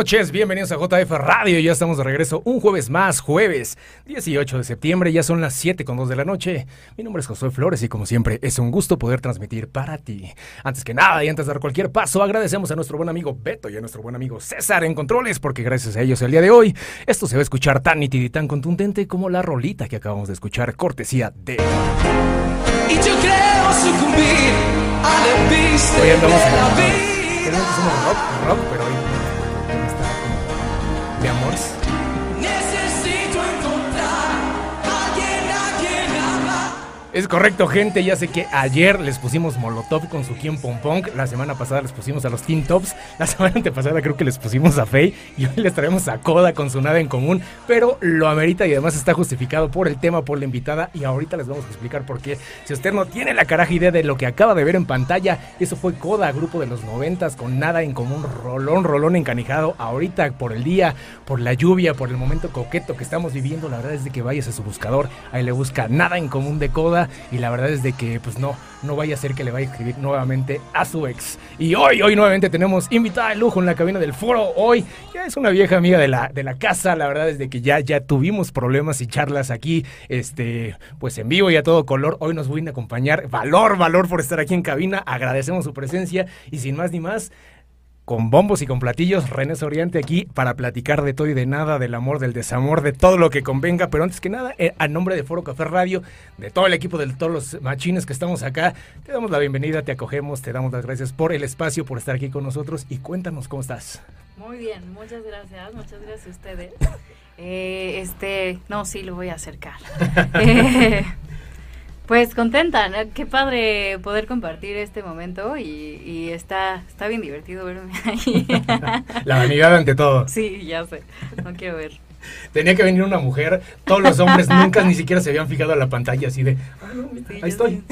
noches, bienvenidos a JF Radio. Ya estamos de regreso un jueves más, jueves 18 de septiembre. Ya son las 7 con 2 de la noche. Mi nombre es Josué Flores y, como siempre, es un gusto poder transmitir para ti. Antes que nada y antes de dar cualquier paso, agradecemos a nuestro buen amigo Beto y a nuestro buen amigo César en controles, porque gracias a ellos el día de hoy esto se va a escuchar tan nítido y tan contundente como la rolita que acabamos de escuchar, cortesía de. Y yo creo sucumbir a la pista Hoy andamos de en la vida. Somos rock, rock, pero hoy como Es correcto, gente. Ya sé que ayer les pusimos Molotov con su Kiem Pong Pong. La semana pasada les pusimos a los Teen Tops. La semana antepasada creo que les pusimos a Faye. Y hoy les traemos a Coda con su nada en común. Pero lo amerita y además está justificado por el tema, por la invitada. Y ahorita les vamos a explicar por qué. Si usted no tiene la caraja idea de lo que acaba de ver en pantalla, eso fue Coda, grupo de los noventas, con nada en común. Rolón, rolón encanijado. Ahorita por el día, por la lluvia, por el momento coqueto que estamos viviendo. La verdad es de que vayas a su buscador. Ahí le busca nada en común de Coda. Y la verdad es de que, pues no, no vaya a ser que le vaya a escribir nuevamente a su ex. Y hoy, hoy nuevamente tenemos invitada de lujo en la cabina del foro. Hoy ya es una vieja amiga de la, de la casa. La verdad es de que ya, ya tuvimos problemas y charlas aquí, este, pues en vivo y a todo color. Hoy nos viene a acompañar. Valor, valor por estar aquí en cabina. Agradecemos su presencia. Y sin más ni más, con bombos y con platillos, René Soriante aquí para platicar de todo y de nada, del amor, del desamor, de todo lo que convenga. Pero antes que nada, eh, a nombre de Foro Café Radio, de todo el equipo, de todos los machines que estamos acá, te damos la bienvenida, te acogemos, te damos las gracias por el espacio, por estar aquí con nosotros y cuéntanos cómo estás. Muy bien, muchas gracias, muchas gracias a ustedes. Eh, este, no, sí, lo voy a acercar. Eh, pues contenta, ¿no? qué padre poder compartir este momento y, y está, está bien divertido verme ahí. La vanidad ante todo. sí, ya sé, no quiero ver. Tenía que venir una mujer, todos los hombres nunca ni siquiera se habían fijado en la pantalla así de, ah, no, mira, ahí estoy.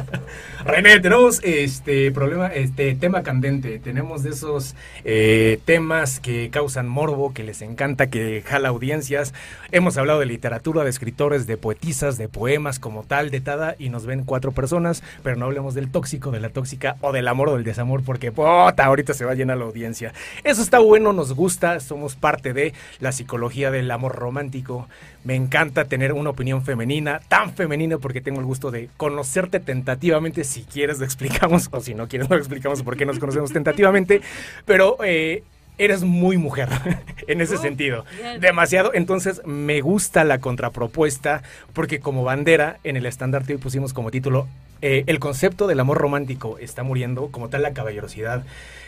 René, tenemos este problema, este tema candente, tenemos de esos eh, temas que causan morbo, que les encanta, que jala audiencias. Hemos hablado de literatura, de escritores, de poetisas, de poemas como tal, de tada, y nos ven cuatro personas, pero no hablemos del tóxico, de la tóxica o del amor o del desamor, porque puta, ahorita se va a llenar la audiencia. Eso está bueno, nos gusta, somos parte de la psicología del amor romántico. Me encanta tener una opinión femenina, tan femenina porque tengo el gusto de conocerte tentativamente. Si quieres lo explicamos o si no quieres no lo explicamos por qué nos conocemos tentativamente. Pero eh, eres muy mujer en ese Uh, sentido. Demasiado. Entonces me gusta la contrapropuesta porque como bandera en el estandarte hoy pusimos como título eh, el concepto del amor romántico está muriendo, como tal la caballerosidad,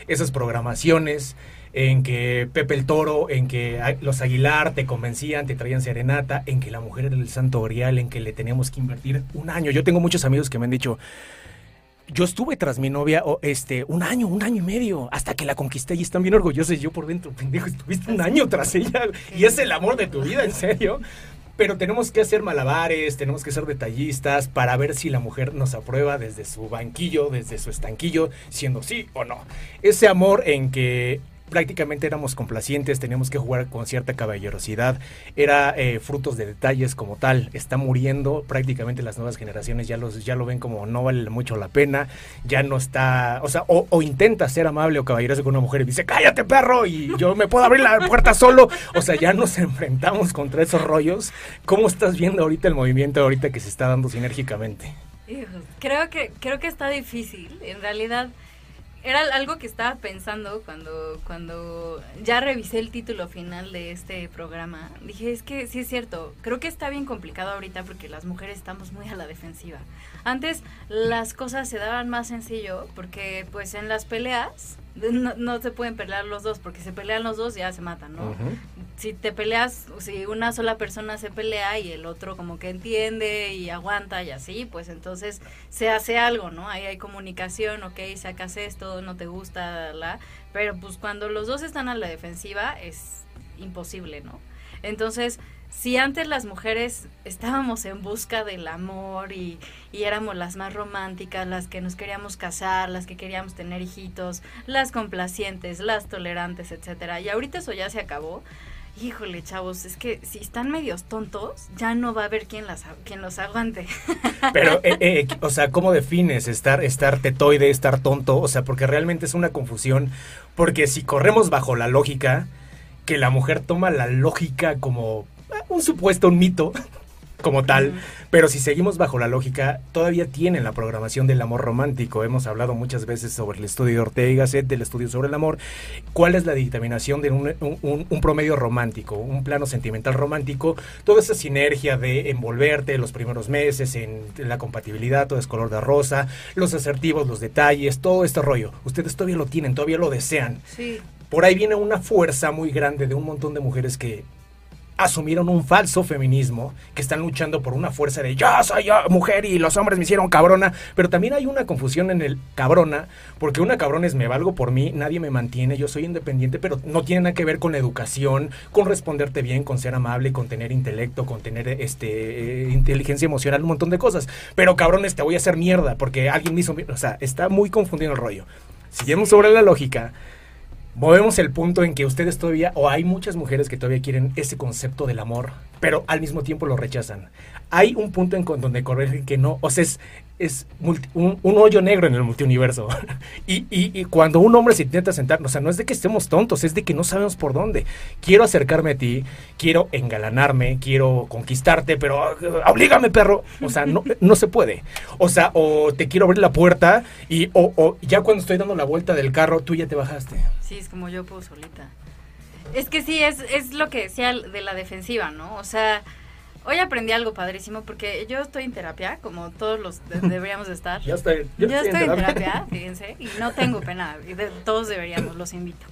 esas programaciones en que Pepe el Toro, en que los Aguilar te convencían, te traían serenata, en que la mujer era el santo grial, en que le teníamos que invertir un año. Yo tengo muchos amigos que me han dicho, yo estuve tras mi novia este un año, un año y medio, hasta que la conquisté y están bien orgullosos. Y Yo por dentro, pendejo, estuviste un año tras ella y es el amor de tu vida, en serio. Pero tenemos que hacer malabares, tenemos que ser detallistas para ver si la mujer nos aprueba desde su banquillo, desde su estanquillo, siendo sí o no. Ese amor en que prácticamente éramos complacientes, teníamos que jugar con cierta caballerosidad, era eh, frutos de detalles como tal, está muriendo, prácticamente las nuevas generaciones ya, los, ya lo ven como no vale mucho la pena, ya no está, o sea, o, o intenta ser amable o caballeroso con una mujer y dice, cállate perro, y yo me puedo abrir la puerta solo, o sea, ya nos enfrentamos contra esos rollos. ¿Cómo estás viendo ahorita el movimiento ahorita que se está dando sinérgicamente? Creo que, creo que está difícil. En realidad, era algo que estaba pensando cuando, cuando ya revisé el título final de este programa. Dije, es que sí es cierto, creo que está bien complicado ahorita porque las mujeres estamos muy a la defensiva. Antes las cosas se daban más sencillo porque pues en las peleas no, no se pueden pelear los dos porque se pelean los dos ya se matan, ¿no? Si te peleas, si una sola persona se pelea y el otro como que entiende y aguanta y así, pues entonces se hace algo, ¿no? Ahí hay comunicación, ok, sacas esto, no te gusta, la, pero pues cuando los dos están a la defensiva es imposible, ¿no? Entonces, si antes las mujeres estábamos en busca del amor y, y éramos las más románticas, las que nos queríamos casar, las que queríamos tener hijitos, las complacientes, las tolerantes, etcétera, y ahorita eso ya se acabó. Híjole, chavos, es que si están medios tontos, ya no va a haber quien, las, quien los aguante. Pero, eh, eh, o sea, ¿cómo defines estar, estar tetoide, estar tonto? O sea, porque realmente es una confusión. Porque si corremos bajo la lógica, que la mujer toma la lógica como eh, un supuesto, un mito, como tal. Pero si seguimos bajo la lógica, todavía tienen la programación del amor romántico. Hemos hablado muchas veces sobre el estudio de Ortega y Gasset, del estudio sobre el amor. ¿Cuál es la dictaminación de un, un- un promedio romántico, un plano sentimental romántico? Toda esa sinergia de envolverte los primeros meses en la compatibilidad, todo es color de rosa, los asertivos, los detalles, todo este rollo. Ustedes todavía lo tienen, todavía lo desean. Sí. Por ahí viene una fuerza muy grande de un montón de mujeres que asumieron un falso feminismo, que están luchando por una fuerza de yo soy yo, mujer y los hombres me hicieron cabrona, pero también hay una confusión en el cabrona, porque una cabrona es me valgo por mí, nadie me mantiene, yo soy independiente, pero no tiene nada que ver con educación, con responderte bien, con ser amable, con tener intelecto, con tener este eh, inteligencia emocional, un montón de cosas. Pero cabrones, te voy a hacer mierda porque alguien me hizo, o sea, está muy confundido el rollo. Siguiendo sobre la lógica, Movemos el punto en que ustedes todavía, o hay muchas mujeres que todavía quieren ese concepto del amor, pero al mismo tiempo lo rechazan. Hay un punto en donde corrigen que no, o sea, es, es multi- un, un hoyo negro en el multiuniverso. y, y, y cuando un hombre se intenta sentar, o sea, no es de que estemos tontos, es de que no sabemos por dónde. Quiero acercarme a ti, quiero engalanarme, quiero conquistarte, pero ah, oblígame, perro. O sea, no, no se puede. O sea, o te quiero abrir la puerta y o, o ya cuando estoy dando la vuelta del carro, tú ya te bajaste. Sí, es como yo puedo solita. Es que sí, es, es lo que decía de la defensiva, ¿no? O sea, hoy aprendí algo padrísimo porque yo estoy en terapia, como todos los de- deberíamos de estar. Ya estoy, Yo estoy en terapia, fíjense, y no tengo pena. y de- todos deberíamos, los invito.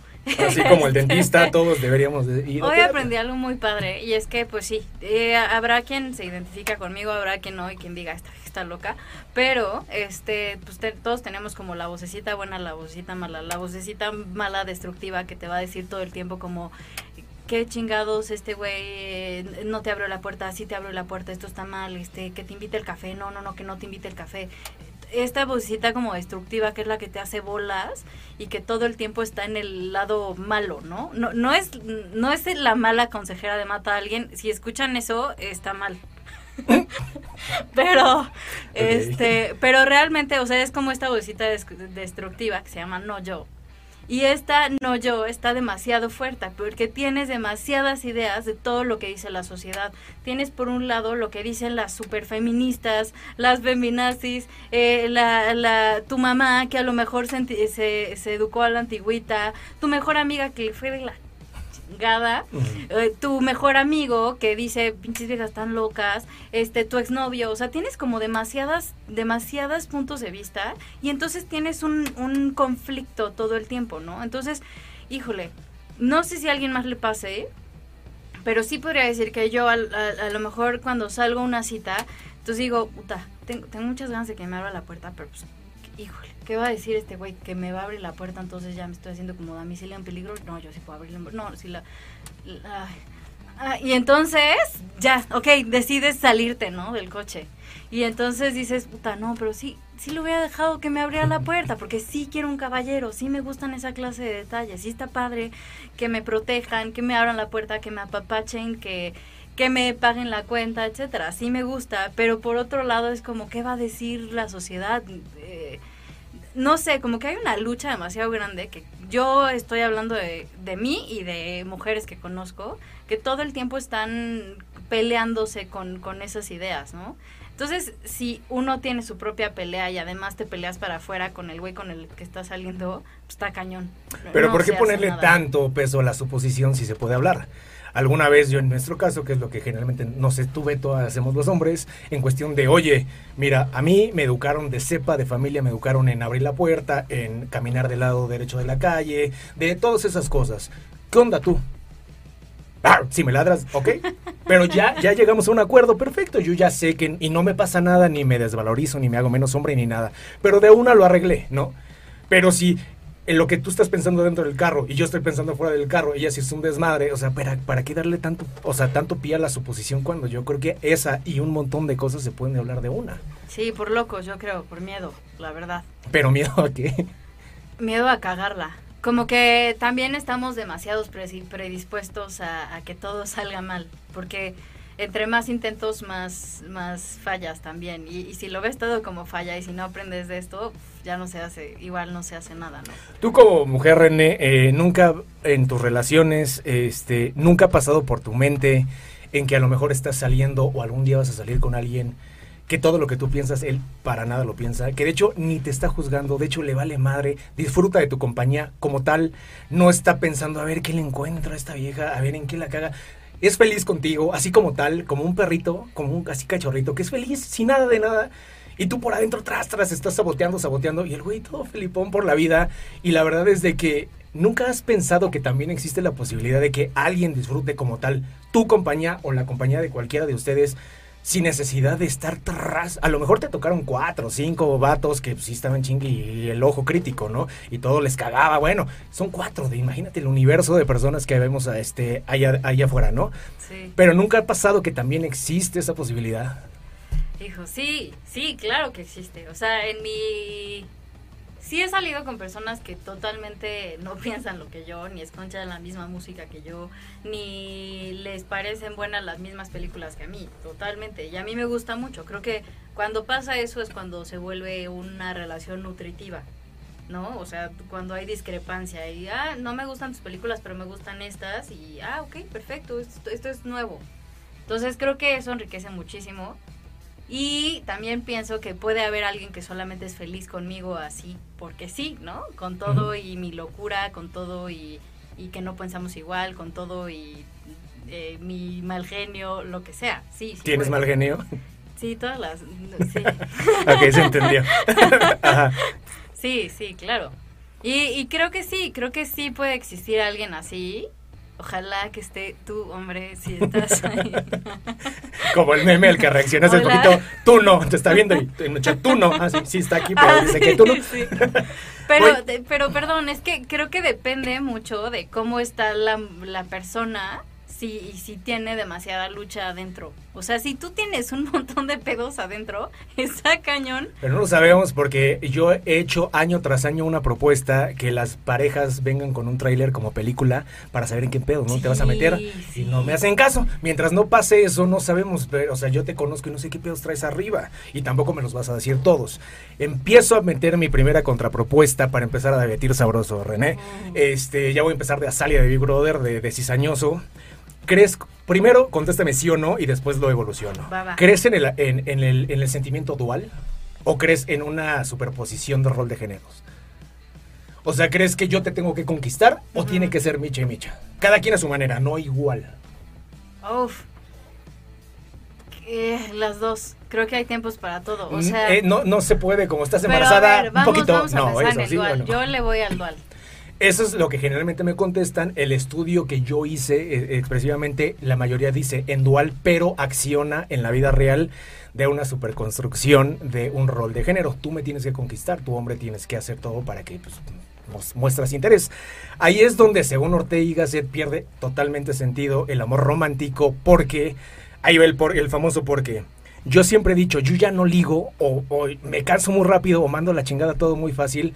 Así como el dentista, todos deberíamos de ir. Hoy aprendí algo muy padre y es que, pues sí, eh, habrá quien se identifica conmigo, habrá quien no y quien diga esta está loca, pero este, pues te- todos tenemos como la vocecita buena, la vocecita mala, la vocecita mala destructiva que te va a decir todo el tiempo como qué chingados este güey eh, no te abrió la puerta, sí te abrió la puerta, esto está mal, este que te invite el café, no, no, no, que no te invite el café. Esta vocecita como destructiva que es la que te hace bolas y que todo el tiempo está en el lado malo, ¿no? No, no es no es la mala consejera de mata a alguien, si escuchan eso está mal. pero este, pero realmente, o sea, es como esta vocecita des- destructiva que se llama no yo. Y esta no yo está demasiado fuerte porque tienes demasiadas ideas de todo lo que dice la sociedad. Tienes por un lado lo que dicen las superfeministas, las feminazis, eh, la, la, tu mamá que a lo mejor se, se, se educó a la antigüita, tu mejor amiga que fue de la chingada, eh, tu mejor amigo que dice pinches viejas tan locas, este tu exnovio, o sea, tienes como demasiadas demasiadas puntos de vista y entonces tienes un, un conflicto todo el tiempo, ¿no? Entonces, híjole, no sé si a alguien más le pase, pero sí podría decir que yo a, a lo mejor cuando salgo a una cita, entonces digo, puta, tengo, tengo muchas ganas de que me abra la puerta, pero pues, híjole, ¿qué va a decir este güey? Que me va a abrir la puerta, entonces ya me estoy haciendo como domicilio en peligro. No, yo sí puedo abrirle. No, sí la... Ah, y entonces, ya, ok, decides salirte, ¿no? Del coche. Y entonces dices, puta, no, pero sí, sí lo hubiera dejado que me abriera la puerta, porque sí quiero un caballero, sí me gustan esa clase de detalles, sí está padre que me protejan, que me abran la puerta, que me apapachen, que, que me paguen la cuenta, etcétera. Sí me gusta, pero por otro lado es como, ¿qué va a decir la sociedad? Eh, no sé, como que hay una lucha demasiado grande que yo estoy hablando de, de mí y de mujeres que conozco, que todo el tiempo están peleándose con, con esas ideas, ¿no? Entonces, si uno tiene su propia pelea y además te peleas para afuera con el güey con el que está saliendo, pues está cañón. Pero No ¿por qué ponerle tanto peso a la suposición si se puede hablar? Alguna vez yo en nuestro caso, que es lo que generalmente, no sé, tú Beto, hacemos los hombres, en cuestión de, oye, mira, a mí me educaron de cepa, de familia, me educaron en abrir la puerta, en caminar del lado derecho de la calle, de todas esas cosas. ¿Qué onda tú? Ah, si me ladras, ok. Pero ya, ya llegamos a un acuerdo perfecto. Yo ya sé que y no me pasa nada, ni me desvalorizo, ni me hago menos hombre, ni nada. Pero de una lo arreglé, ¿no? Pero si en lo que tú estás pensando dentro del carro y yo estoy pensando fuera del carro, ella sí es un desmadre, o sea, ¿para, ¿para qué darle tanto, o sea, tanto pie a la suposición cuando yo creo que esa y un montón de cosas se pueden hablar de una? Sí, por locos, yo creo, por miedo, la verdad. Pero miedo a qué. Miedo a cagarla. Como que también estamos demasiados predispuestos a, a que todo salga mal, porque entre más intentos, más, más fallas también. Y, si lo ves todo como falla y si no aprendes de esto, ya no se hace, igual no se hace nada, ¿no? Tú como mujer, René, eh, nunca en tus relaciones, este, nunca ha pasado por tu mente en que a lo mejor estás saliendo o algún día vas a salir con alguien que todo lo que tú piensas, él para nada lo piensa, que de hecho ni te está juzgando, de hecho le vale madre, disfruta de tu compañía como tal, no está pensando a ver qué le encuentro a esta vieja, a ver en qué la caga. Es feliz contigo, así como tal, como un perrito, como un así cachorrito, que es feliz sin nada de nada. Y tú por adentro, tras, tras, estás saboteando, saboteando. Y el güey todo felipón por la vida. Y la verdad es de que nunca has pensado que también existe la posibilidad de que alguien disfrute como tal tu compañía o la compañía de cualquiera de ustedes sin necesidad de estar tras. A lo mejor te tocaron cuatro o cinco vatos que sí estaban chingui y el ojo crítico, ¿no? Y todo les cagaba. Bueno, son cuatro de, imagínate el universo de personas que vemos a este, allá, allá afuera, ¿no? Sí. Pero nunca ha pasado que también existe esa posibilidad. Hijo, sí, sí, claro que existe. O sea, en mi... Sí he salido con personas que totalmente no piensan lo que yo, ni escuchan la misma música que yo, ni les parecen buenas las mismas películas que a mí, totalmente. Y a mí me gusta mucho. Creo que cuando pasa eso es cuando se vuelve una relación nutritiva, ¿no? O sea, cuando hay discrepancia y, ah, no me gustan tus películas, pero me gustan estas, y, ah, ok, perfecto, esto, esto es nuevo. Entonces creo que eso enriquece muchísimo. Y también pienso que puede haber alguien que solamente es feliz conmigo así, porque sí, ¿no? Con todo y mi locura, con todo y, y que no pensamos igual, con todo y eh, mi mal genio, lo que sea. Sí, sí ¿Tienes puede. mal genio? Sí, todas las... Sí, ok, se entendió. Ajá. sí, sí, claro. Y, y creo que sí, creo que sí puede existir alguien así. Ojalá que esté tú, hombre, si estás ahí. Como el meme al que reaccionas Hola. poquito, tú no, te está viendo y en el tú no. Ah, sí, sí está aquí, pero Ah, dice que tú no. sí. Pero, de- pero perdón, es que creo que depende mucho de cómo está la, la persona si, y si tiene demasiada lucha adentro. O sea, si tú tienes un montón de pedos adentro, está cañón. Pero no lo sabemos porque yo he hecho año tras año una propuesta que las parejas vengan con un tráiler como película para saber en qué pedo no te vas a meter. Sí, Y no me hacen caso. Mientras no pase eso, no sabemos. Pero, o sea, yo te conozco y no sé qué pedos traes arriba. Y tampoco me los vas a decir todos. Empiezo a meter mi primera contrapropuesta para empezar a debatir sabroso, René. Este, ya voy a empezar de Azalia de Big Brother, de, de cizañoso. ¿Crees? Primero, contéstame sí o no y después lo evoluciono. Va, va. ¿Crees en el, en, en el, en el sentimiento dual? ¿O crees en una superposición de rol de géneros? O sea, ¿crees que yo te tengo que conquistar o tiene que ser micha y micha? Cada quien a su manera, no igual. Uf. Eh, las dos. Creo que hay tiempos para todo. O Mm, sea, eh, no, no se puede, como estás pero a embarazada, ver, vamos, un poquito. vamos a no, en eso sí no. Yo le voy al dual. Eso es lo que generalmente me contestan. El estudio que yo hice, eh, expresivamente, la mayoría dice en dual, pero acciona en la vida real de una superconstrucción de un rol de género. Tú me tienes que conquistar, tu hombre tienes que hacer todo para que pues, muestras interés. Ahí es donde, según Ortega y Gasset, pierde totalmente sentido el amor romántico, porque ahí va el, por, el famoso porque. Yo siempre he dicho, yo ya no ligo, o, o me canso muy rápido, o mando la chingada todo muy fácil,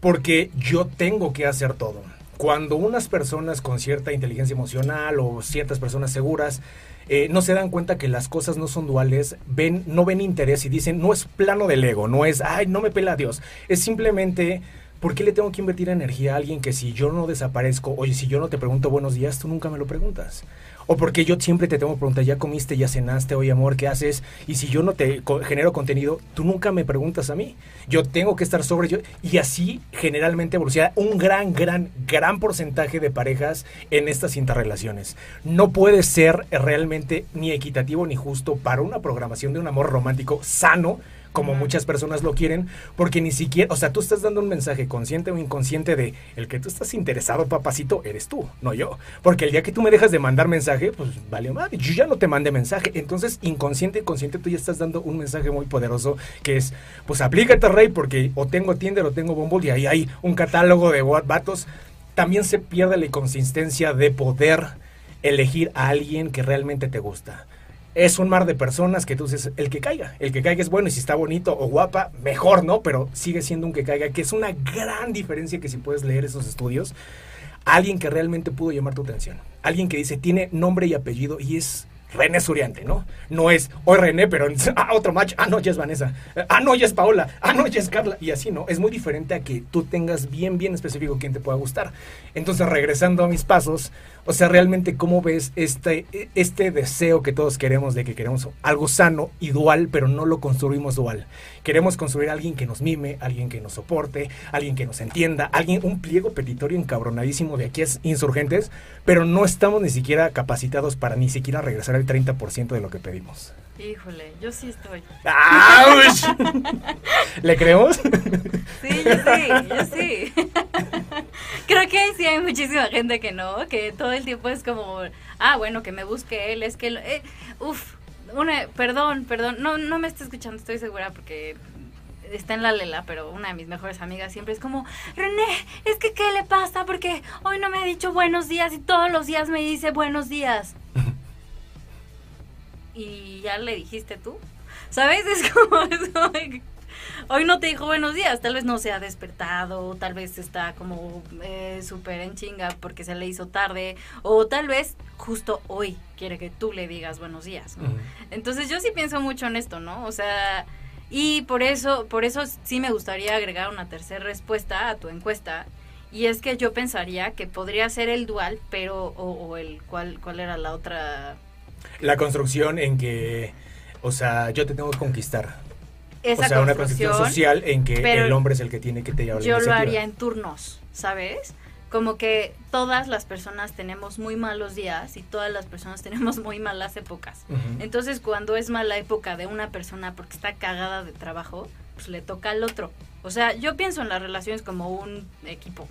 porque yo tengo que hacer todo. Cuando unas personas con cierta inteligencia emocional o ciertas personas seguras eh, no se dan cuenta que las cosas no son duales, ven, no ven interés y dicen, no es plano del ego, no es, ay, no me pela Dios, es simplemente, ¿por qué le tengo que invertir energía a alguien que si yo no desaparezco, oye, si yo no te pregunto buenos días, tú nunca me lo preguntas? O porque yo siempre te tengo que preguntar, ¿ya comiste, ya cenaste, oye amor, qué haces? Y si yo no te genero contenido, tú nunca me preguntas a mí. Yo tengo que estar sobre yo. Y así generalmente evoluciona un gran, gran, gran porcentaje de parejas en estas interrelaciones. No puede ser realmente ni equitativo ni justo para una programación de un amor romántico sano como muchas personas lo quieren, porque ni siquiera, o sea, tú estás dando un mensaje consciente o inconsciente de el que tú estás interesado, papacito, eres tú, no yo. Porque el día que tú me dejas de mandar mensaje, pues vale madre, yo ya no te mandé mensaje. Entonces, inconsciente y consciente, tú ya estás dando un mensaje muy poderoso que es, pues aplícate, rey, porque o tengo Tinder o tengo Bumble y ahí hay un catálogo de vatos. También se pierde la consistencia de poder elegir a alguien que realmente te gusta es un mar de personas que tú dices, el que caiga, el que caiga es bueno y si está bonito o guapa, mejor, ¿no? Pero sigue siendo un que caiga, que es una gran diferencia que si puedes leer esos estudios, alguien que realmente pudo llamar tu atención, alguien que dice, tiene nombre y apellido y es René Suriante, ¿no? No es hoy René, pero ah, otro match, ah, no, es Vanessa, ah, no, es Paola, ah, no, es Carla, y así, ¿no? Es muy diferente a que tú tengas bien, bien específico quién te pueda gustar. Entonces, regresando a mis pasos, o sea, realmente, ¿cómo ves este, este deseo que todos queremos de que queremos algo sano y dual, pero no lo construimos dual? Queremos construir a alguien que nos mime, alguien que nos soporte, alguien que nos entienda, alguien, un pliego petitorio encabronadísimo de aquí es insurgentes, pero no estamos ni siquiera capacitados para ni siquiera regresar al 30% de lo que pedimos. Híjole, yo sí estoy. ¡Auch! ¿Le creemos? Sí, yo sí, yo sí. Creo que sí hay muchísima gente que no, que todo el tiempo es como, ah, bueno, que me busque él, es que, eh, uff, una, perdón, perdón, no, no me está escuchando, estoy segura porque está en la lela, pero una de mis mejores amigas siempre es como, René, es que ¿qué le pasa? Porque hoy no me ha dicho buenos días y todos los días me dice buenos días. y ya le dijiste tú. ¿Sabes? Es como, hoy no te dijo buenos días, tal vez no se ha despertado, tal vez está como eh, súper en chinga porque se le hizo tarde, o tal vez justo hoy quiere que tú le digas buenos días. Entonces yo sí pienso mucho en esto, ¿no? O sea, y por eso, por eso sí me gustaría agregar una tercera respuesta a tu encuesta. Y es que yo pensaría que podría ser el dual, pero, o, el, ¿cuál, ¿cuál era la otra? La construcción en que, o sea, yo te tengo que conquistar. Esa o sea, una construcción social en que el hombre es el que tiene que te llevar la Yo lo haría en turnos, ¿sabes? como que todas las personas tenemos muy malos días y todas las personas tenemos muy malas épocas. Entonces, cuando es mala época de una persona porque está cagada de trabajo, pues le toca al otro. O sea, yo pienso en las relaciones como un equipo.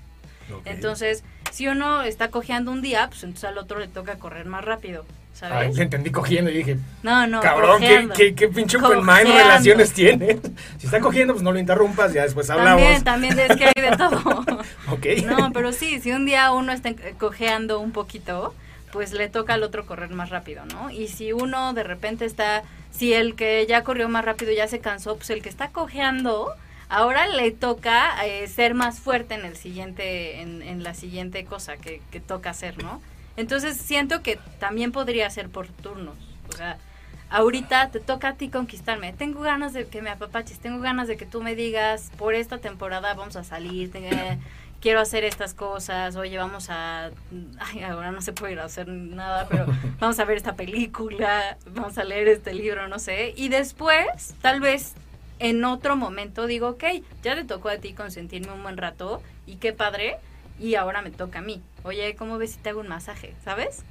Entonces, si uno está cojeando un día, pues entonces al otro le toca correr más rápido. ¿Sabes? Ay, entendí cogiendo y dije, no, no, cabrón, ¿qué, qué, pinche open mind relaciones tiene? Si está cogiendo, pues no lo interrumpas, ya después hablamos. También, también es que hay de todo. ok. No, pero sí, si un día uno está cojeando un poquito, pues le toca al otro correr más rápido, ¿no? Y si uno de repente está, si el que ya corrió más rápido ya se cansó, pues el que está cojeando, ahora le toca eh, ser más fuerte en el siguiente, en, en la siguiente cosa que, que toca hacer, ¿no? Entonces siento que también podría ser por turnos. O sea, ahorita te toca a ti conquistarme. Tengo ganas de que me apapaches, tengo ganas de que tú me digas, por esta temporada vamos a salir, quiero hacer estas cosas, oye, vamos a... Ay, ahora no se puede ir a hacer nada, pero vamos a ver esta película, vamos a leer este libro, no sé. Y después, tal vez en otro momento digo, ok, ya te tocó a ti consentirme un buen rato y qué padre, y ahora me toca a mí. Oye, ¿cómo ves si te hago un masaje? ¿Sabes?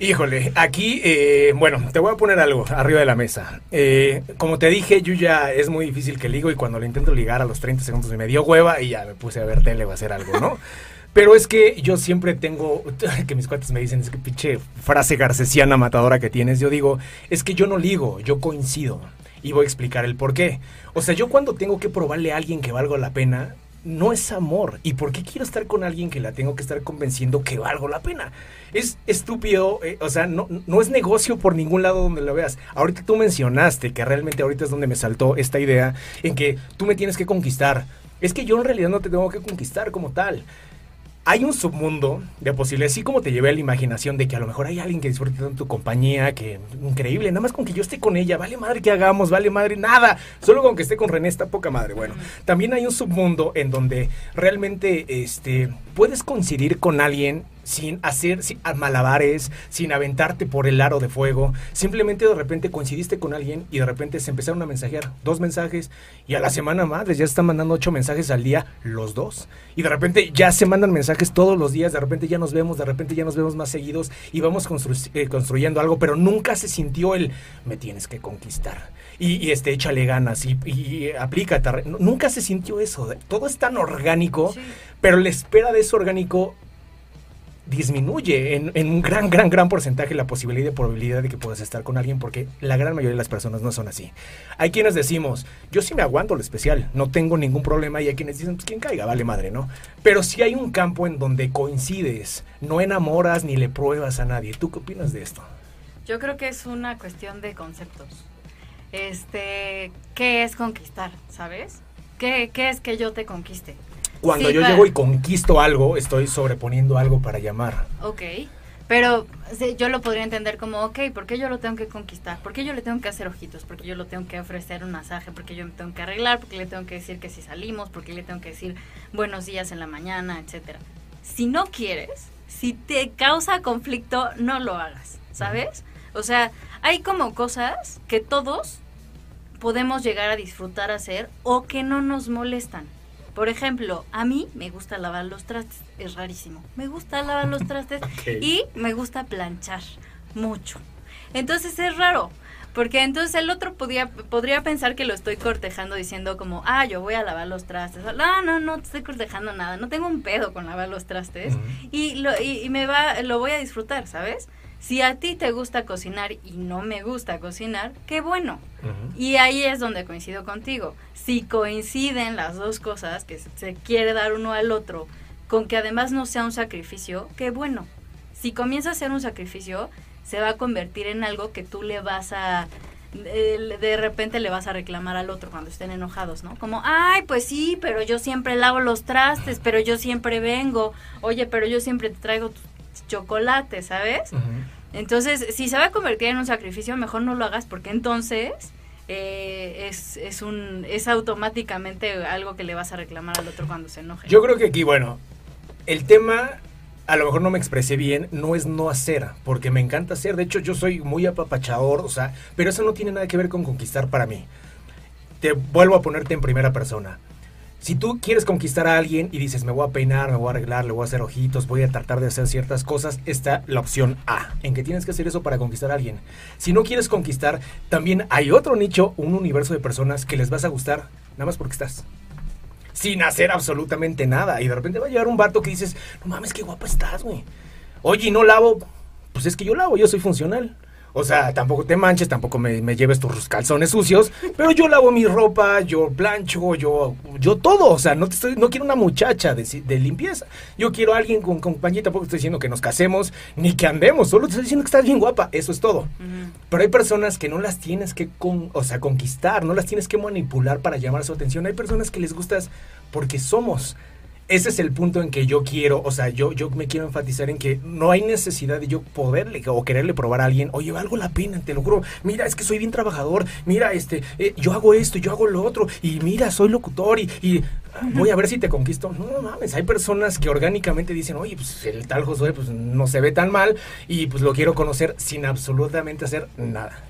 Híjole, aquí, eh, bueno, te voy a poner algo arriba de la mesa. Eh, como te dije, yo ya es muy difícil que ligo y cuando lo intento ligar a los 30 segundos me dio hueva y ya me puse a ver tele o a hacer algo, ¿no? Pero es que yo siempre tengo, que mis cuates me dicen, es que pinche frase garcesiana matadora que tienes, yo digo, es que yo no ligo, yo coincido. Y voy a explicar el por qué. O sea, yo cuando tengo que probarle a alguien que valga la pena, no es amor. ¿Y por qué quiero estar con alguien que la tengo que estar convenciendo que valgo la pena? Es estúpido, eh, o sea, no, no es negocio por ningún lado donde lo veas. Ahorita tú mencionaste que realmente ahorita es donde me saltó esta idea en que tú me tienes que conquistar. Es que yo en realidad no te tengo que conquistar como tal hay un submundo de posibilidades, así como te llevé a la imaginación de que a lo mejor hay alguien que disfrute de tu compañía, que increíble, nada más con que yo esté con ella, vale madre que hagamos, vale madre nada, solo con que esté con René está poca madre. Bueno, también hay un submundo en donde realmente este, puedes coincidir con alguien sin hacer malabares, sin aventarte por el aro de fuego. Simplemente de repente coincidiste con alguien y de repente se empezaron a mensajear dos mensajes y a la semana madres ya están mandando ocho mensajes al día los dos. Y de repente ya se mandan mensajes todos los días, de repente ya nos vemos, de repente ya nos vemos más seguidos y vamos eh, construyendo algo, pero nunca se sintió el me tienes que conquistar. Y, este, échale ganas y, y aplícate. Nunca se sintió eso. Todo es tan orgánico, pero la espera de eso orgánico disminuye en, un gran, gran, gran porcentaje la posibilidad y probabilidad de que puedas estar con alguien porque la gran mayoría de las personas no son así. Hay quienes decimos, yo sí me aguanto lo especial, no tengo ningún problema y hay quienes dicen, pues quien caiga, vale madre, ¿no? Pero si hay un campo en donde coincides, no enamoras ni le pruebas a nadie. ¿Tú qué opinas de esto? Yo creo que es una cuestión de conceptos. Este, ¿qué es conquistar, sabes? ¿Qué, qué es que yo te conquiste? Cuando yo llego y conquisto algo, estoy sobreponiendo algo para llamar. Ok. Pero sí, yo lo podría entender como, ok, ¿por qué yo lo tengo que conquistar? ¿Por qué yo le tengo que hacer ojitos? ¿Por qué yo lo tengo que ofrecer un masaje? ¿Por qué yo me tengo que arreglar? ¿Por qué le tengo que decir que si salimos? ¿Por qué le tengo que decir buenos días en la mañana? Etcétera. Si no quieres, si te causa conflicto, no lo hagas, ¿sabes? O sea, hay como cosas que todos podemos llegar a disfrutar hacer o que no nos molestan. Por ejemplo, a mí me gusta lavar los trastes, es rarísimo. Me gusta lavar los trastes y me gusta planchar mucho. Entonces es raro, porque entonces el otro podía, podría pensar que lo estoy cortejando diciendo como, ah, yo voy a lavar los trastes. No, no, no te estoy cortejando nada, no tengo un pedo con lavar los trastes y, lo, y, y me va, lo voy a disfrutar, ¿sabes? Si a ti te gusta cocinar y no me gusta cocinar, qué bueno. Y ahí es donde coincido contigo. Si coinciden las dos cosas, que se- quiere dar uno al otro, con que además no sea un sacrificio, qué bueno. Si comienza a ser un sacrificio, se va a convertir en algo que tú le vas a... eh, De repente le vas a reclamar al otro cuando estén enojados, ¿no? Como, ay, pues sí, pero yo siempre lavo los trastes, pero yo siempre vengo, oye, pero yo siempre te traigo tus chocolates, ¿sabes? Entonces, si se va a convertir en un sacrificio, mejor no lo hagas porque entonces eh, es, es, un, es automáticamente algo que le vas a reclamar al otro cuando se enoje. Yo creo que aquí, bueno, el tema, a lo mejor no me expresé bien, no es no hacer, porque me encanta hacer. De hecho, yo soy muy apapachador, o sea, pero eso no tiene nada que ver con conquistar para mí. Te vuelvo a ponerte en primera persona. Si tú quieres conquistar a alguien y dices, me voy a peinar, me voy a arreglar, le voy a hacer ojitos, voy a tratar de hacer ciertas cosas, está la opción A, en que tienes que hacer eso para conquistar a alguien. Si no quieres conquistar, también hay otro nicho, un universo de personas que les vas a gustar, nada más porque estás sin hacer absolutamente nada. Y de repente va a llegar un vato que dices, no mames, qué guapa estás, güey. Oye, ¿y no lavo? Pues es que yo lavo, yo soy funcional. O sea, tampoco te manches, tampoco me, me lleves tus calzones sucios, pero yo lavo mi ropa, yo plancho, yo, yo todo. O sea, no te estoy, no quiero una muchacha de, de limpieza. Yo quiero a alguien con compañía, tampoco estoy diciendo que nos casemos, ni que andemos, solo te estoy diciendo que estás bien guapa, eso es todo. Pero hay personas que no las tienes que con, o sea, conquistar, no las tienes que manipular para llamar su atención. Hay personas que les gustas porque somos. Ese es el punto en que yo quiero, o sea, yo, yo me quiero enfatizar en que no hay necesidad de yo poderle o quererle probar a alguien, oye, valgo la pena, te lo juro, mira, es que soy bien trabajador, mira, este, eh, yo hago esto, yo hago lo otro, y mira, soy locutor y, y voy a ver si te conquisto. No, no mames, hay personas que orgánicamente dicen, oye, pues el tal Josué pues, no se ve tan mal y pues lo quiero conocer sin absolutamente hacer nada.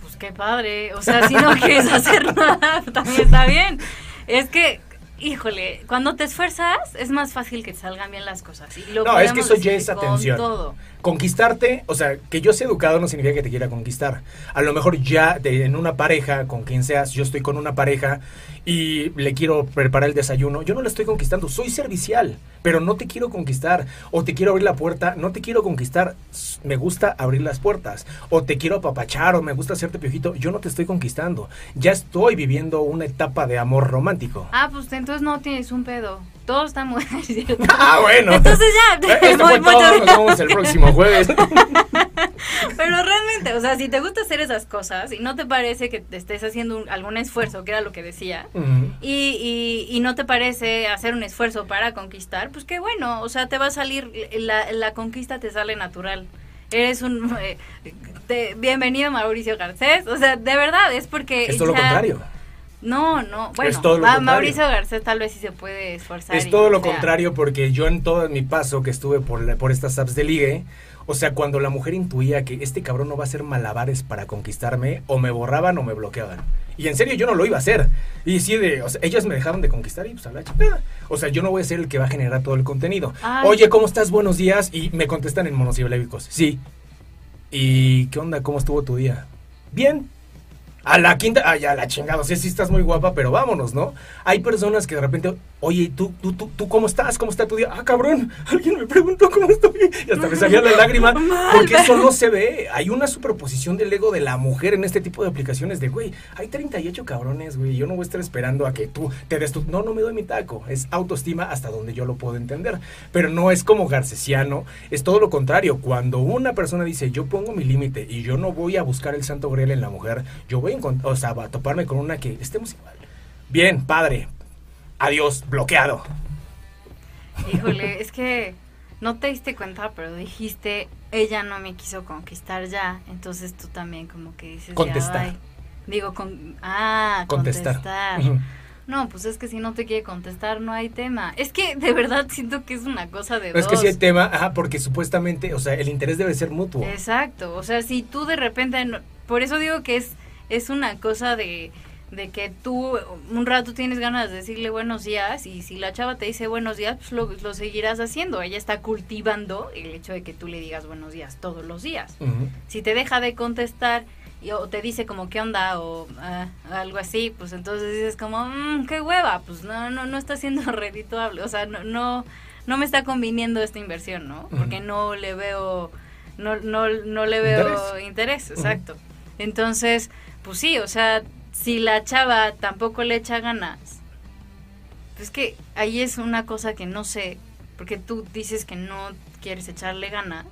Pues qué padre. O sea, si no quieres hacer nada, también está bien. Es que, híjole, cuando te esfuerzas es más fácil que salgan bien las cosas. Y lo No, es que eso ya es atención. todo. Conquistarte, o sea, que yo sea educado no significa que te quiera conquistar. A lo mejor ya de- en una pareja, con quien seas, yo estoy con una pareja y le quiero preparar el desayuno, yo no la estoy conquistando, soy servicial, pero no te quiero conquistar. O te quiero abrir la puerta, no te quiero conquistar, me gusta abrir las puertas. O te quiero apapachar, o me gusta hacerte piojito, yo no te estoy conquistando. Ya estoy viviendo una etapa de amor romántico. Ah, pues entonces no tienes un pedo. Todo está muy... ¿cierto? Ah, bueno. Entonces ya. Esto fue todo, nos vemos el próximo jueves. Pero realmente, o sea, si te gusta hacer esas cosas y no te parece que te estés haciendo un- algún esfuerzo, que era lo que decía, y, y, y no te parece hacer un esfuerzo para conquistar, pues qué bueno, o sea, te va a salir, la, la conquista te sale natural. Eres un... eh, te- bienvenido Mauricio Garcés, o sea, de verdad, es porque... Es todo lo contrario. No, no, bueno, Es todo. Mauricio Garcés tal vez sí se puede esforzar. Es y, todo lo sea, contrario porque yo en todo mi paso que estuve por, la- por estas apps de ligue, o sea, cuando la mujer intuía que este cabrón no va a hacer malabares para conquistarme, o me borraban o me bloqueaban. Y en serio yo no lo iba a hacer. Y sí, de, o sea, ellas me dejaron de conquistar y pues a la chingada. O sea, yo no voy a ser el que va a generar todo el contenido. Ay. Oye, ¿cómo estás? Buenos días. Y me contestan en monosílabicos. Sí. ¿Y qué onda? ¿Cómo estuvo tu día? Bien. A la quinta, ay, a la chingada, sea, sí estás muy guapa, pero vámonos, ¿no? Hay personas que de repente, oye, ¿tú, tú, tú, tú cómo estás? ¿Cómo está tu día? Ah, cabrón, alguien me preguntó cómo estoy. Y hasta me salía la lágrima, porque eso no se ve. Hay una superposición del ego de la mujer en este tipo de aplicaciones de, güey, hay 38 cabrones, güey, yo no voy a estar esperando a que tú te des tu... No, no me doy mi taco, es autoestima hasta donde yo lo puedo entender. Pero no es como garcesiano, es todo lo contrario. Cuando una persona dice, yo pongo mi límite y yo no voy a buscar el santo grial en la mujer, yo voy a o sea, a toparme con una que estemos igual. Bien, padre. Adiós, bloqueado. Híjole, es que no te diste cuenta, pero dijiste, ella no me quiso conquistar ya, entonces tú también como que dices, Contestar. Digo, con, ah, Contestar. No, pues es que si no te quiere contestar, no hay tema. Es que de verdad siento que es una cosa de Pero es dos. que sí hay tema, ajá, porque supuestamente, o sea, el interés debe ser mutuo. Exacto, o sea, si tú de repente, no- por eso digo que es, es una cosa de, de que tú un rato tienes ganas de decirle buenos días y si la chava te dice buenos días, pues lo, lo seguirás haciendo. Ella está cultivando el hecho de que tú le digas buenos días todos los días. Si te deja de contestar y, o te dice como qué onda o ah, algo así, pues entonces dices como, "Mm, qué hueva, pues no, no, no está siendo redituable, o sea, no, no, no me está conviniendo esta inversión, ¿no? Porque no le veo, no, no, no le veo Interés. interés, exacto. Entonces, pues sí, o sea, si la chava tampoco le echa ganas, pues que ahí es una cosa que no sé, porque tú dices que no quieres echarle ganas.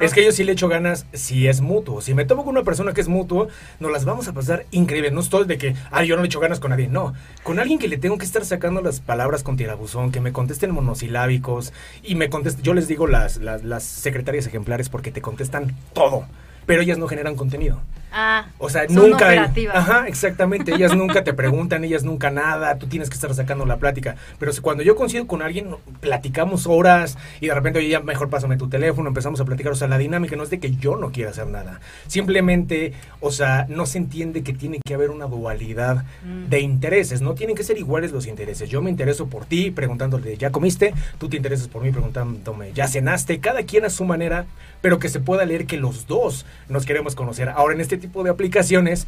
Es que yo sí le echo ganas si es mutuo. Si me tomo con una persona que es mutuo, nos las vamos a pasar increíble. No estoy de que, ay, yo no le echo ganas con nadie. No, con alguien que le tengo que estar sacando las palabras con tirabuzón, que me contesten monosilábicos y me contesten. Yo les digo las, las, las secretarias ejemplares porque te contestan todo, pero ellas no generan contenido. Ah, O sea, son nunca. operativas. Ajá, exactamente. Ellas nunca te preguntan, ellas nunca nada. Tú tienes que estar sacando la plática. Pero si cuando yo coincido con alguien, platicamos horas y de repente, oye, ya mejor pásame tu teléfono, empezamos a platicar. O sea, la dinámica no es de que yo no quiera hacer nada. Simplemente, o sea, no se entiende que tiene que haber una dualidad Mm. de intereses. No tienen que ser iguales los intereses. Yo me intereso por ti preguntándole, ¿ya comiste? Tú te interesas por mí preguntándome, ¿ya cenaste? Cada quien a su manera, pero que se pueda leer que los dos nos queremos conocer. Ahora, en este tipo de aplicaciones,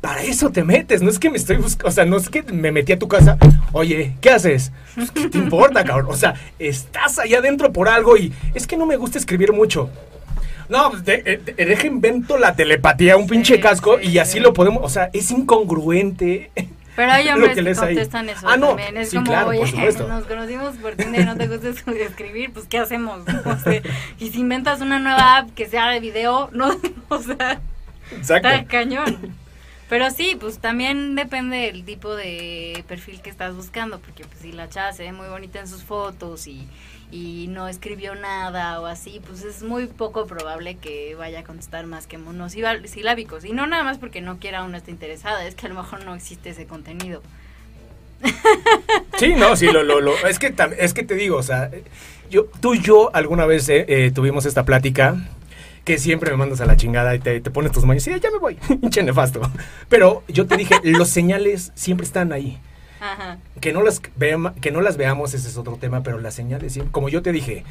para eso te metes. No es que me estoy buscando, o sea, no es que me metí a tu casa. Oye, ¿qué haces? Pues, ¿Qué te importa, cabrón? O sea, estás allá adentro por algo y es que no me gusta escribir mucho. No, pues, de- de- de- deja invento la telepatía, un pinche casco y así sí. lo podemos, o sea, es incongruente. Pero hay hombres que que, lees ahí. contestan eso Ah, no, también. Es sí, como, claro, oye, nos conocimos por Tinder y no te gusta escribir, pues ¿qué hacemos? O sea, y si inventas una nueva app que sea de video, no, o sea, Exacto. está cañón. Pero sí, pues también depende del tipo de perfil que estás buscando, porque pues si la chava se ve muy bonita en sus fotos y, y no escribió nada o así, pues es muy poco probable que vaya a contestar más que monosilábicos. Y no nada más porque no quiera o no esté interesada, es que a lo mejor no existe ese contenido. Sí, no, sí, lo, lo, lo- es que es que te digo, o sea, yo, tú y yo alguna vez eh, eh, tuvimos esta plática que siempre me mandas a la chingada y te, pones tus manos y ya me voy, pinche nefasto. Pero yo te dije, los señales siempre están ahí. Ajá. Que no las, veam- que no las veamos, ese es otro tema, pero las señales, siempre- como yo te dije,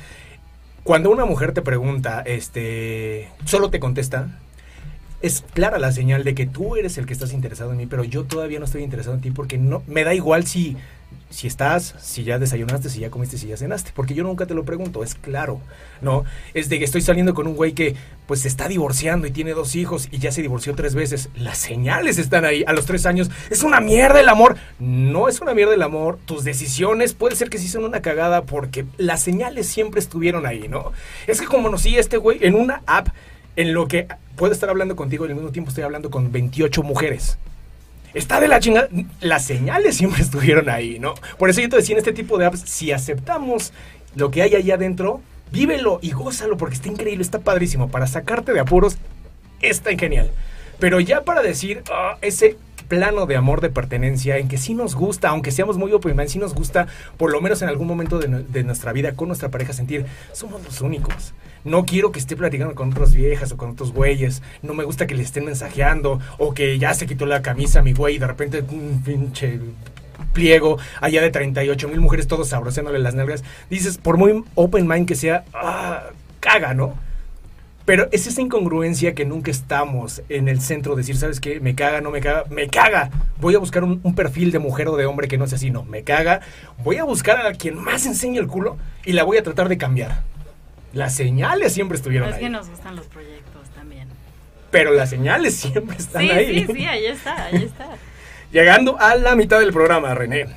cuando una mujer te pregunta, este, solo te contesta, es clara la señal de que tú eres el que estás interesado en mí, pero yo todavía no estoy interesado en ti porque no me da igual si si estás, si ya desayunaste, si ya comiste, si ya cenaste, porque yo nunca te lo pregunto, es claro, ¿no? Es de que estoy saliendo con un güey que pues se está divorciando y tiene dos hijos y ya se divorció tres veces. Las señales están ahí a los tres años. Es una mierda el amor. No es una mierda el amor. Tus decisiones puede ser que sí son una cagada porque las señales siempre estuvieron ahí, ¿no? Es que como conocí a este güey en una app en lo que puedo estar hablando contigo y al mismo tiempo estoy hablando con 28 mujeres. Está de la chingada. Las señales siempre estuvieron ahí, ¿no? Por eso yo te decía en este tipo de apps, si aceptamos lo que hay allá adentro, vívelo y gózalo porque está increíble, está padrísimo. Para sacarte de apuros, está genial. Pero ya para decir ah, ese plano de amor, de pertenencia, en que sí nos gusta, aunque seamos muy open sí nos gusta, por lo menos en algún momento de nuestra vida con nuestra pareja, sentir, somos los únicos. No quiero que esté platicando con otras viejas o con otros güeyes. No me gusta que le estén mensajeando o que ya se quitó la camisa mi güey y de repente un pinche pliego allá de 38 mil mujeres todos sabroseándole las nalgas. Dices, por muy open mind que sea, ah, caga, ¿no? Pero es esa incongruencia que nunca estamos en el centro, decir, ¿sabes qué? Me caga, no me caga, me caga. Voy a buscar un, un perfil de mujer o de hombre que no sea así, no, me caga. Voy a buscar a quien más enseñe el culo y la voy a tratar de cambiar. Las señales siempre estuvieron Es ahí. que nos gustan los proyectos también. Pero las señales siempre están Sí, ahí. sí, sí, ahí está, ahí está. Llegando a la mitad del programa, René.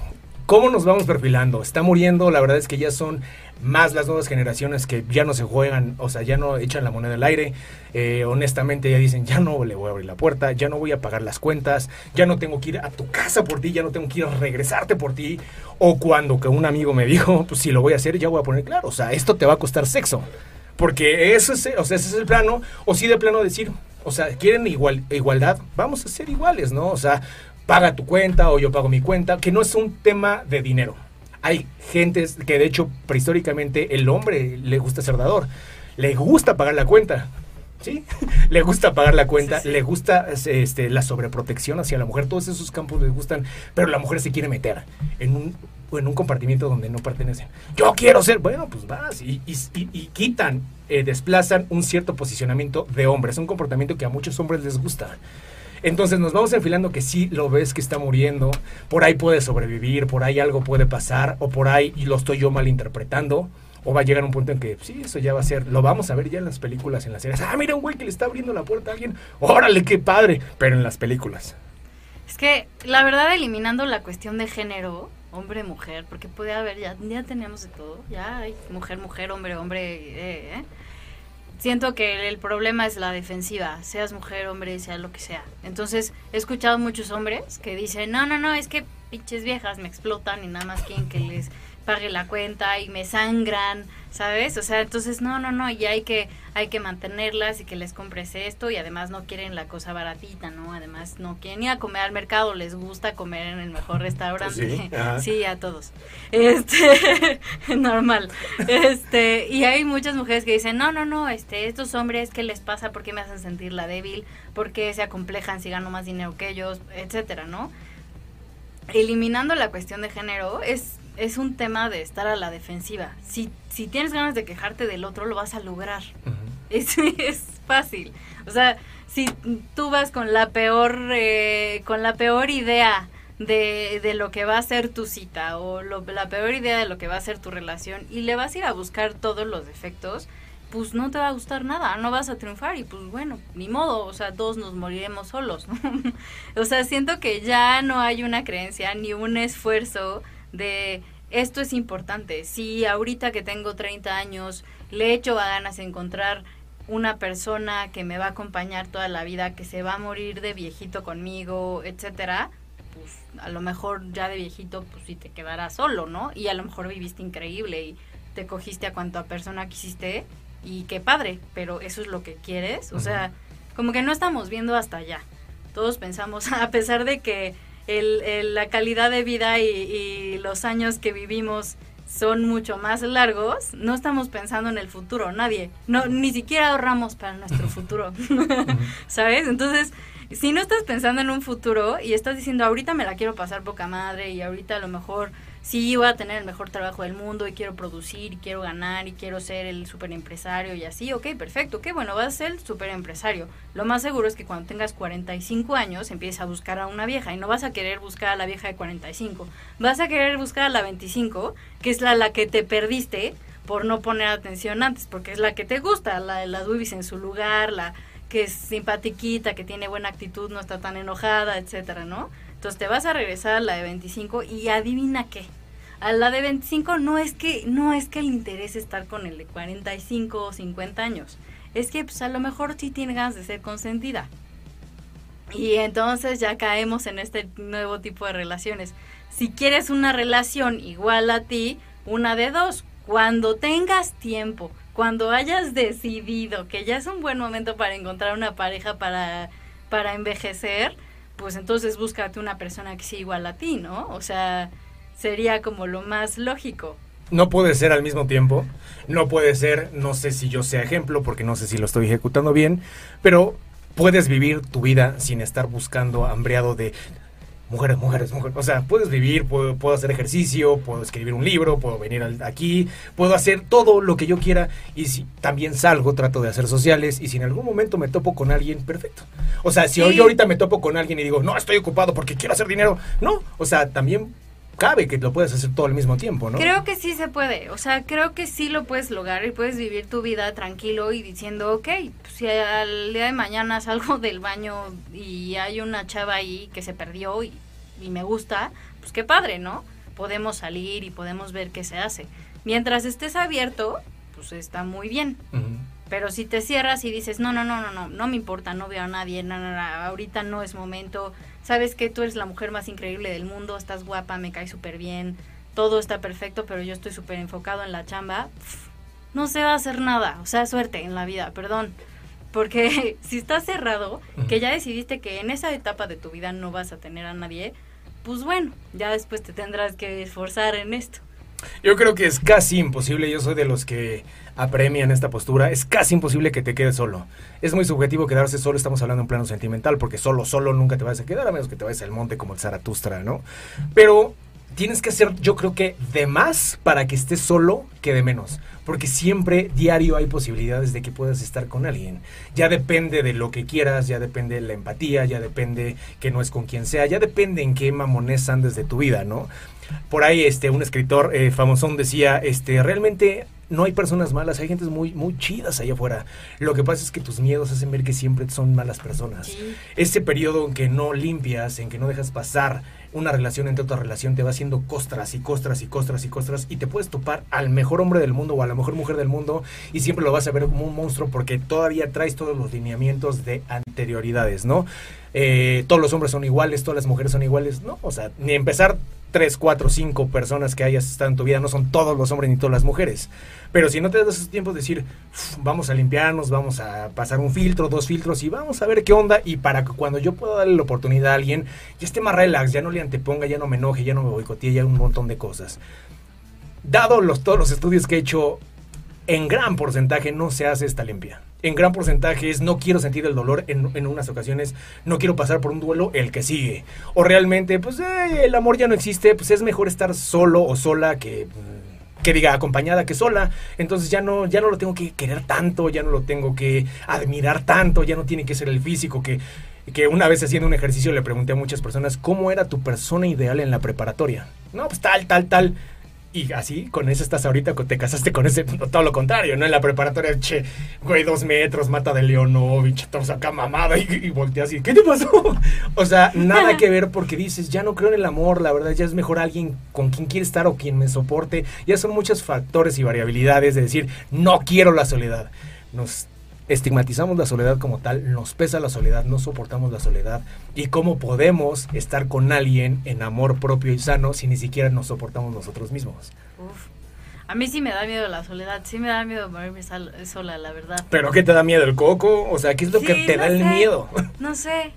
¿Cómo nos vamos perfilando? Está muriendo, la verdad es que ya son más las nuevas generaciones que ya no se juegan, o sea, ya no echan la moneda al aire. Eh, honestamente ya dicen, ya no le voy a abrir la puerta, ya no voy a pagar las cuentas, ya no tengo que ir a tu casa por ti, ya no tengo que ir a regresarte por ti. O cuando que un amigo me dijo, pues si lo voy a hacer, ya voy a poner claro, o sea, esto te va a costar sexo. Porque eso es, o sea, ese es el plano, o sí de plano decir, o sea, quieren igual, igualdad, vamos a ser iguales, ¿no? O sea, paga tu cuenta o yo pago mi cuenta, que no es un tema de dinero. Hay gentes que de hecho prehistóricamente el hombre le gusta ser dador, le gusta pagar la cuenta. ¿Sí? le gusta pagar la cuenta, le gusta este, la sobreprotección hacia la mujer, todos esos campos les gustan, pero la mujer se quiere meter en un, en un compartimiento donde no pertenecen. Yo quiero ser, bueno, pues vas, y, y, quitan, eh, desplazan un cierto posicionamiento de hombre, es un comportamiento que a muchos hombres les gusta. Entonces nos vamos enfilando que sí lo ves que está muriendo, por ahí puede sobrevivir, por ahí algo puede pasar, o por ahí lo estoy yo malinterpretando. O va a llegar un punto en que, sí, eso ya va a ser, lo vamos a ver ya en las películas, en las series. Ah, mira un güey que le está abriendo la puerta a alguien. Órale, qué padre. Pero en las películas. Es que, la verdad, eliminando la cuestión de género, hombre, mujer, porque puede haber, ya, ya tenemos de todo. Ya hay mujer, mujer, hombre, hombre, eh, eh siento que el problema es la defensiva, seas mujer, hombre, sea lo que sea. Entonces, he escuchado muchos hombres que dicen, no, no, no, es que pinches viejas me explotan y nada más quieren que les pague la cuenta y me sangran, ¿sabes? O sea, entonces no, no, no, y hay que hay que mantenerlas y que les compres esto y además no quieren la cosa baratita, ¿no? Además no quieren ir a comer al mercado, les gusta comer en el mejor restaurante. Sí, a todos. Este, normal. Este, y hay muchas mujeres que dicen, "No, no, no, este estos hombres qué les pasa? ¿Por qué me hacen sentir la débil? ¿Por qué se acomplejan si gano más dinero que ellos?", etcétera, ¿no? Eliminando la cuestión de género es es un tema de estar a la defensiva. Si, si tienes ganas de quejarte del otro, lo vas a lograr. es, es, fácil. O sea, si tú vas con la peor, eh, con la peor idea de, de, lo que va a ser tu cita o la peor idea de lo que va a ser tu relación y le vas a ir a buscar todos los defectos, pues no te va a gustar nada, no vas a triunfar y pues bueno, ni modo, o sea, todos nos moriremos solos. o sea, siento que ya no hay una creencia ni un esfuerzo de esto es importante. Si ahorita que tengo 30 años le echo a ganas de encontrar una persona que me va a acompañar toda la vida, que se va a morir de viejito conmigo, etcétera, pues a lo mejor ya de viejito pues sí te quedarás solo, ¿no? Y a lo mejor viviste increíble y te cogiste a cuanta persona quisiste y qué padre, pero eso es lo que quieres, o sea, como que no estamos viendo hasta allá. Todos pensamos, a pesar de que el, la calidad de vida y, los años que vivimos son mucho más largos, no estamos pensando en el futuro, nadie. No, ni siquiera ahorramos para nuestro futuro. ¿Sabes? Entonces, si no estás pensando en un futuro y estás diciendo, ahorita me la quiero pasar poca madre y ahorita a lo mejor sí voy a tener el mejor trabajo del mundo y quiero producir y quiero ganar y quiero ser el super empresario y así, ok, perfecto, qué bueno, vas a ser el super empresario. Lo más seguro es que cuando tengas 45 años empieces a buscar a una vieja y no vas a querer buscar a la vieja de 45, vas a querer buscar a la 25, que es la, la que te perdiste por no poner atención antes, porque es la que te gusta, la de las boobies en su lugar, la que es simpatiquita, que tiene buena actitud, no está tan enojada, etcétera, ¿no? Entonces te vas a regresar a la de 25 y adivina qué. A la de 25 no es que no es que le interese estar con el de 45 o 50 años. Es que pues a lo mejor sí tiene ganas de ser consentida. Y entonces ya caemos en este nuevo tipo de relaciones. Si quieres una relación igual a ti, una de dos. Cuando tengas tiempo, cuando hayas decidido que ya es un buen momento para encontrar una pareja para, para envejecer, pues entonces búscate una persona que sea igual a ti, ¿no? O sea, sería como lo más lógico. No puede ser al mismo tiempo, no puede ser, no sé si yo sea ejemplo, porque no sé si lo estoy ejecutando bien, pero puedes vivir tu vida sin estar buscando, hambriado de mujeres, mujeres, mujeres. O sea, puedes vivir, puedo, puedo hacer ejercicio, puedo escribir un libro, puedo venir aquí, puedo hacer todo lo que yo quiera. Y si también salgo, trato de hacer sociales. Y si en algún momento me topo con alguien, perfecto. O sea, si yo ahorita me topo con alguien y digo, no, estoy ocupado porque quiero hacer dinero, no. O sea, también cabe que lo puedes hacer todo al mismo tiempo, ¿no? Creo que sí se puede, o sea, creo que sí lo puedes lograr y puedes vivir tu vida tranquilo y diciendo, ok, pues si al día de mañana salgo del baño y hay una chava ahí que se perdió y y me gusta, pues qué padre, ¿no? podemos salir y podemos ver qué se hace. Mientras estés abierto, pues está muy bien. Ujú. Pero si te cierras y dices, no, no, no, no, no, no me importa, no veo a nadie, no, no, no, ahorita no es momento, sabes que tú eres la mujer más increíble del mundo, estás guapa, me caes súper bien, todo está perfecto, pero yo estoy súper enfocado en la chamba, no se va a hacer nada, o sea, suerte en la vida, perdón. Porque si estás cerrado, que ya decidiste que en esa etapa de tu vida no vas a tener a nadie, pues bueno, ya después te tendrás que esforzar en esto. Yo creo que es casi imposible, yo soy de los que apremian esta postura, es casi imposible que te quedes solo. Es muy subjetivo quedarse solo, estamos hablando en plano sentimental, porque solo, solo nunca te vas a quedar, a menos que te vayas al monte como el Zaratustra, ¿no? Pero tienes que hacer, yo creo que de más para que estés solo que de menos. Porque siempre, diario, hay posibilidades de que puedas estar con alguien. Ya depende de lo que quieras, ya depende de la empatía, ya depende que no es con quien sea, ya depende en qué mamones andes de tu vida, ¿no? Por ahí, este, un escritor eh, famosón decía, este, realmente no hay personas malas, hay gentes muy, muy chidas allá afuera. Lo que pasa es que tus miedos hacen ver que siempre son malas personas. Sí. Ese periodo en que no limpias, en que no dejas pasar una relación entre otra relación, te va haciendo costras y costras y costras y costras y te puedes topar al mejor hombre del mundo o a la mejor mujer del mundo y siempre lo vas a ver como un monstruo porque todavía traes todos los lineamientos de anterioridades, ¿no? Eh, todos los hombres son iguales, todas las mujeres son iguales, ¿no? O sea, ni empezar tres, cuatro, cinco personas que hayas estado en tu vida no son todos los hombres ni todas las mujeres. Pero si no te das ese tiempo de decir, "Uf, vamos a limpiarnos, vamos a pasar un filtro, dos filtros y vamos a ver qué onda. Y para que cuando yo pueda darle la oportunidad a alguien, ya esté más relax, ya no le anteponga, ya no me enoje, ya no me boicotee, ya un montón de cosas. Dado los, todos los estudios que he hecho, en gran porcentaje no se hace esta limpia. En gran porcentaje es no quiero sentir el dolor en, en unas ocasiones, no quiero pasar por un duelo el que sigue. O realmente, pues eh, el amor ya no existe, pues es mejor estar solo o sola que que diga acompañada que sola. Entonces ya no, ya no lo tengo que querer tanto, ya no lo tengo que admirar tanto, ya no tiene que ser el físico que, que una vez haciendo un ejercicio le pregunté a muchas personas cómo era tu persona ideal en la preparatoria. No, pues tal, tal, tal. Y así, con eso estás ahorita, te casaste con ese, todo lo contrario, ¿no? En la preparatoria, che, güey, dos metros, mata de Leonovich, todos acá mamada, y, y volteas y, ¿qué te pasó? O sea, nada que ver porque dices, ya no creo en el amor, la verdad, ya es mejor alguien con quien quiere estar o quien me soporte. Ya son muchos factores y variabilidades de decir, no quiero la soledad. Nos estigmatizamos la soledad como tal, nos pesa la soledad, no soportamos la soledad. ¿Y cómo podemos estar con alguien en amor propio y sano si ni siquiera nos soportamos nosotros mismos? Uf. A mí sí me da miedo la soledad, sí me da miedo morirme sola, la verdad. ¿Pero qué te da miedo el coco? O sea, ¿qué es lo que te no da el miedo? No sé,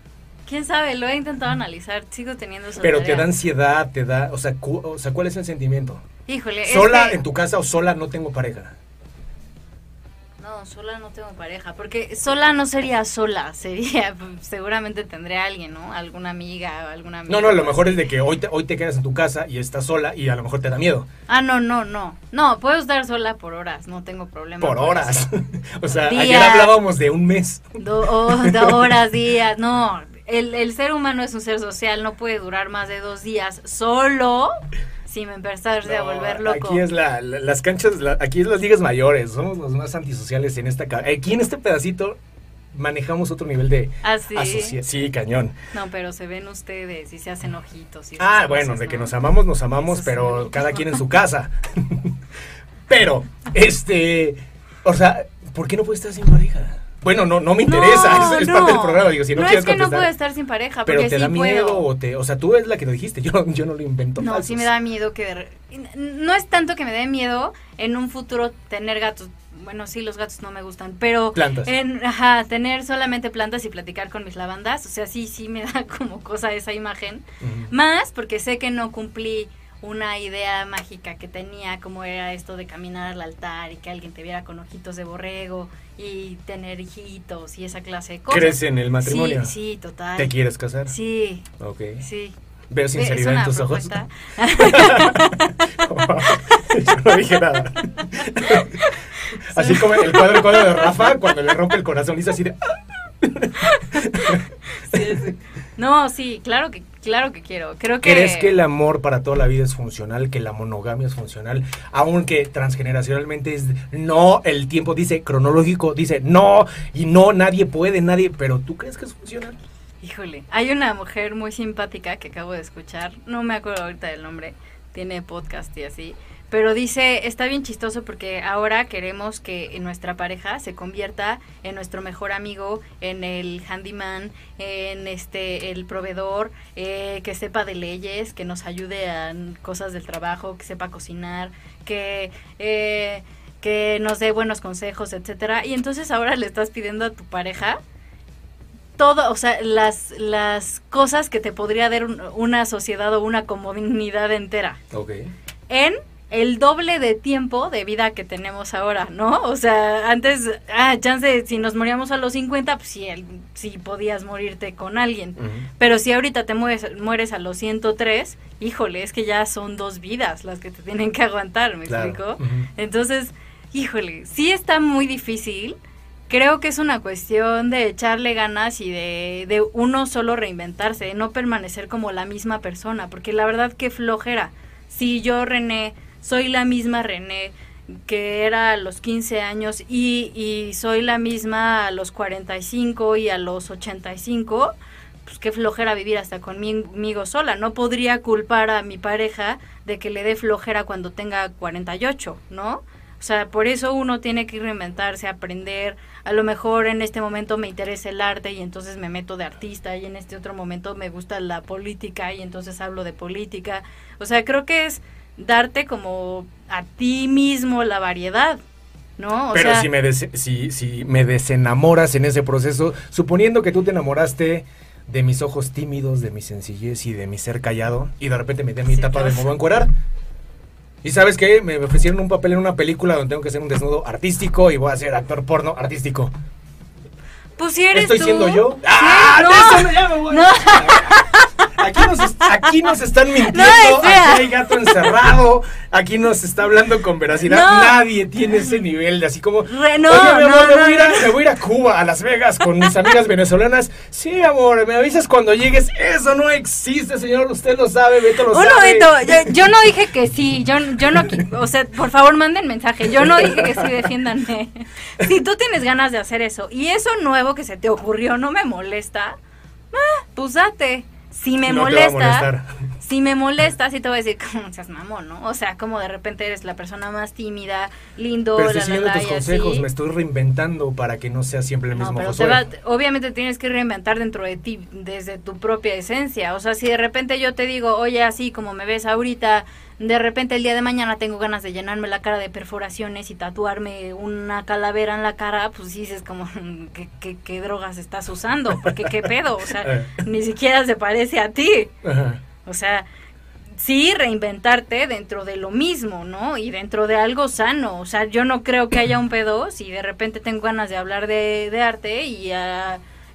quién sabe, lo he intentado analizar, sigo teniendo esa Pero te da ansiedad, te da, o sea, cu- o sea, ¿cuál es el sentimiento? Híjole, ¿Sola en tu casa o sola no tengo pareja? No, sola no tengo pareja, porque sola no sería sola, sería, seguramente tendré a alguien, ¿no? Alguna amiga o alguna amiga. No, no, lo mejor es de que hoy te, hoy te quedas en tu casa y estás sola y a lo mejor te da miedo. Ah, no, no, no. No, puedo estar sola por horas, no tengo problema. Por horas. o sea, Días. ayer hablábamos de un mes. Do- oh, do- horas, días, no. El, el ser humano es un ser social, no puede durar más de dos días solo si me empezarse a No, volver loco. Aquí es la, la- las canchas, la- aquí es las ligas mayores, somos los más antisociales en esta ca- Aquí en este pedacito manejamos otro nivel de Ah, sí. Sí, cañón. No, pero se ven ustedes y se hacen ojitos. y Ah, cosas, bueno, de que ¿no? nos amamos, nos amamos, Eso sí. pero cada quien en su casa. pero, este, o sea, ¿por qué no puedes estar sin pareja? Bueno, no, no me interesa, No, es, es no. parte del programa, digo, si no, no quieres es que no puedo estar sin pareja, pero te sí da miedo puedo. o te, o sea, tú es la que lo dijiste, yo, yo no lo invento. No, falsos. sí me da miedo que... de No es tanto que me dé miedo en un futuro tener gatos. Bueno, sí, los gatos no me gustan, pero... Plantas. En, ajá, tener solamente plantas y platicar con mis lavandas. O sea, sí, sí me da como cosa esa imagen. Más porque sé que no cumplí una idea mágica que tenía, como era esto de caminar al altar y que alguien te viera con ojitos de borrego y tener hijitos y esa clase de cosas. ¿Crees en el matrimonio? Sí, sí, total. ¿Te quieres casar? Sí, Ok. sí. Veo sinceridad en tus ojos. Yo no dije nada. Así como el cuadro, cuadro de Rafa cuando le rompe el corazón y dice así de... Sí, sí. No, sí, claro que, claro que quiero. Creo que. ¿Crees que el amor para toda la vida es funcional, que la monogamia es funcional? Aunque transgeneracionalmente es no, el tiempo dice cronológico, dice no, y no, nadie puede, nadie, pero ¿tú crees que es funcional? Híjole, hay una mujer muy simpática que acabo de escuchar, no me acuerdo ahorita del nombre, tiene podcast y así. Pero dice, está bien chistoso porque ahora queremos que nuestra pareja se convierta en nuestro mejor amigo, en el handyman, en este el proveedor, eh, que sepa de leyes, que nos ayude a cosas del trabajo, que sepa cocinar, que eh, que nos dé buenos consejos, etcétera. Y entonces ahora le estás pidiendo a tu pareja todo, o sea, las, las cosas que te podría dar un- una sociedad o una comunidad entera. Ok. En el doble de tiempo de vida que tenemos ahora, ¿no? O sea, antes, ah, chance, si nos moríamos a los 50, pues sí, el- sí podías morirte con alguien. Pero si ahorita te mueres, mueres a los 103, híjole, es que ya son dos vidas las que te tienen que aguantar, ¿me Claro. explico? Entonces, híjole, sí está muy difícil. Creo que es una cuestión de echarle ganas y de, de uno solo reinventarse, de no permanecer como la misma persona, porque la verdad que flojera. Si yo, René, soy la misma René que era a los 15 años y, y soy la misma a los 45 y a los 85, pues qué flojera vivir hasta conmigo sola. No podría culpar a mi pareja de que le dé flojera cuando tenga 48, ¿no? O sea, por eso uno tiene que reinventarse, aprender. A lo mejor en este momento me interesa el arte y entonces me meto de artista y en este otro momento me gusta la política y entonces hablo de política. O sea, creo que es darte como a ti mismo la variedad, ¿no? O Pero sea, si, me des- si, si me desenamoras en ese proceso, suponiendo que tú te enamoraste de mis ojos tímidos, de mi sencillez y de mi ser callado, y de repente me di mi Sí, etapa de claro. me voy a encuerar. Y sabes qué, me ofrecieron un papel en una película donde tengo que hacer un desnudo artístico y voy a ser actor porno artístico. pues si eres ¿Estoy tú. siendo yo? Sí, ¡Ah! no. eso ya me voy. No. Aquí nos, aquí nos están mintiendo, No, aquí hay gato encerrado, aquí nos está hablando con veracidad. No. Nadie tiene ese nivel de así como. Re- no, Oye, mi amor, me, voy a ir a, no. me voy a ir a Cuba, a Las Vegas, con mis amigas venezolanas. Sí, amor, me avisas cuando llegues. Eso no existe, señor. Usted lo sabe, Beto lo Uno, sabe. Beto, yo, yo no dije que sí, yo, yo no, o sea, por favor manden mensaje, yo no dije que sí, defiéndanme. Si tú tienes ganas de hacer eso y eso nuevo que se te ocurrió no me molesta, ah, pues date. Si me No molesta. Si me molesta, sí te voy a decir, como seas mamón, ¿no? O sea, como de repente eres la persona más tímida, lindo, Pero la, estoy la, siguiendo la, tus consejos, así. me estoy reinventando para que no sea siempre el No, mismo pero te Josué. va- obviamente tienes que reinventar dentro de ti, desde tu propia esencia. O sea, si de repente yo te digo, oye, así como me ves ahorita, de repente el día de mañana tengo ganas de llenarme la cara de perforaciones y tatuarme una calavera en la cara, pues sí dices como, ¿qué, qué, qué drogas estás usando? Porque qué pedo, o sea, ni siquiera se parece a ti. Ajá. O sea, sí reinventarte dentro de lo mismo, ¿no? Y dentro de algo sano. O sea, yo no creo que haya un pedo si de repente tengo ganas de hablar de, de arte y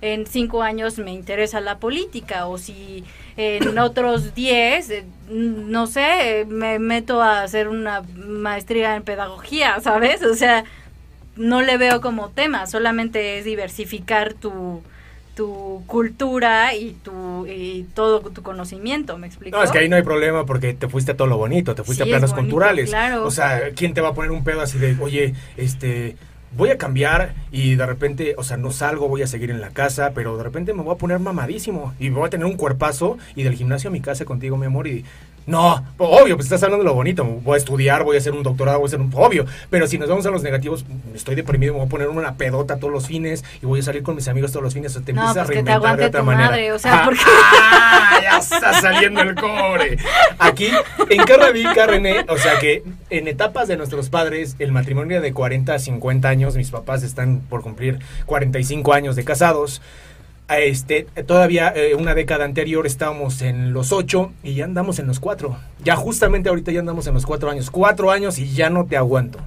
en cinco años me interesa la política o si en otros diez, eh, no sé, me meto a hacer una maestría en pedagogía, ¿sabes? O sea, no le veo como tema, solamente es diversificar tu tu cultura y tu y todo tu conocimiento, ¿me explico? No, es que ahí no hay problema porque te fuiste a todo lo bonito, te fuiste Sí, a planos bonito, culturales. claro. O sea, ¿quién te va a poner un pedo así de, oye, este, voy a cambiar y de repente, o sea, no salgo, voy a seguir en la casa, pero de repente me voy a poner mamadísimo y voy a tener un cuerpazo y del gimnasio a mi casa contigo, mi amor, y... No, obvio, pues estás hablando de lo bonito. Voy a estudiar, voy a hacer un doctorado, voy a hacer un... Obvio, pero si nos vamos a los negativos, estoy deprimido, me voy a poner una pedota todos los fines y voy a salir con mis amigos todos los fines. O sea, te No, empiezas pues a que te reinventar de otra tu manera. madre, o sea, Ah, porque- ¡Ah! Ya está saliendo el cobre. Aquí, ¿en radica, René? O sea que en etapas de nuestros padres, el matrimonio de 40 a 50 años, mis papás están por cumplir 45 años de casados. Este, todavía eh, una década anterior estábamos en los 8 y ya andamos en los 4. Ya justamente ahorita ya andamos en los 4 años. 4 años y ya no te aguanto.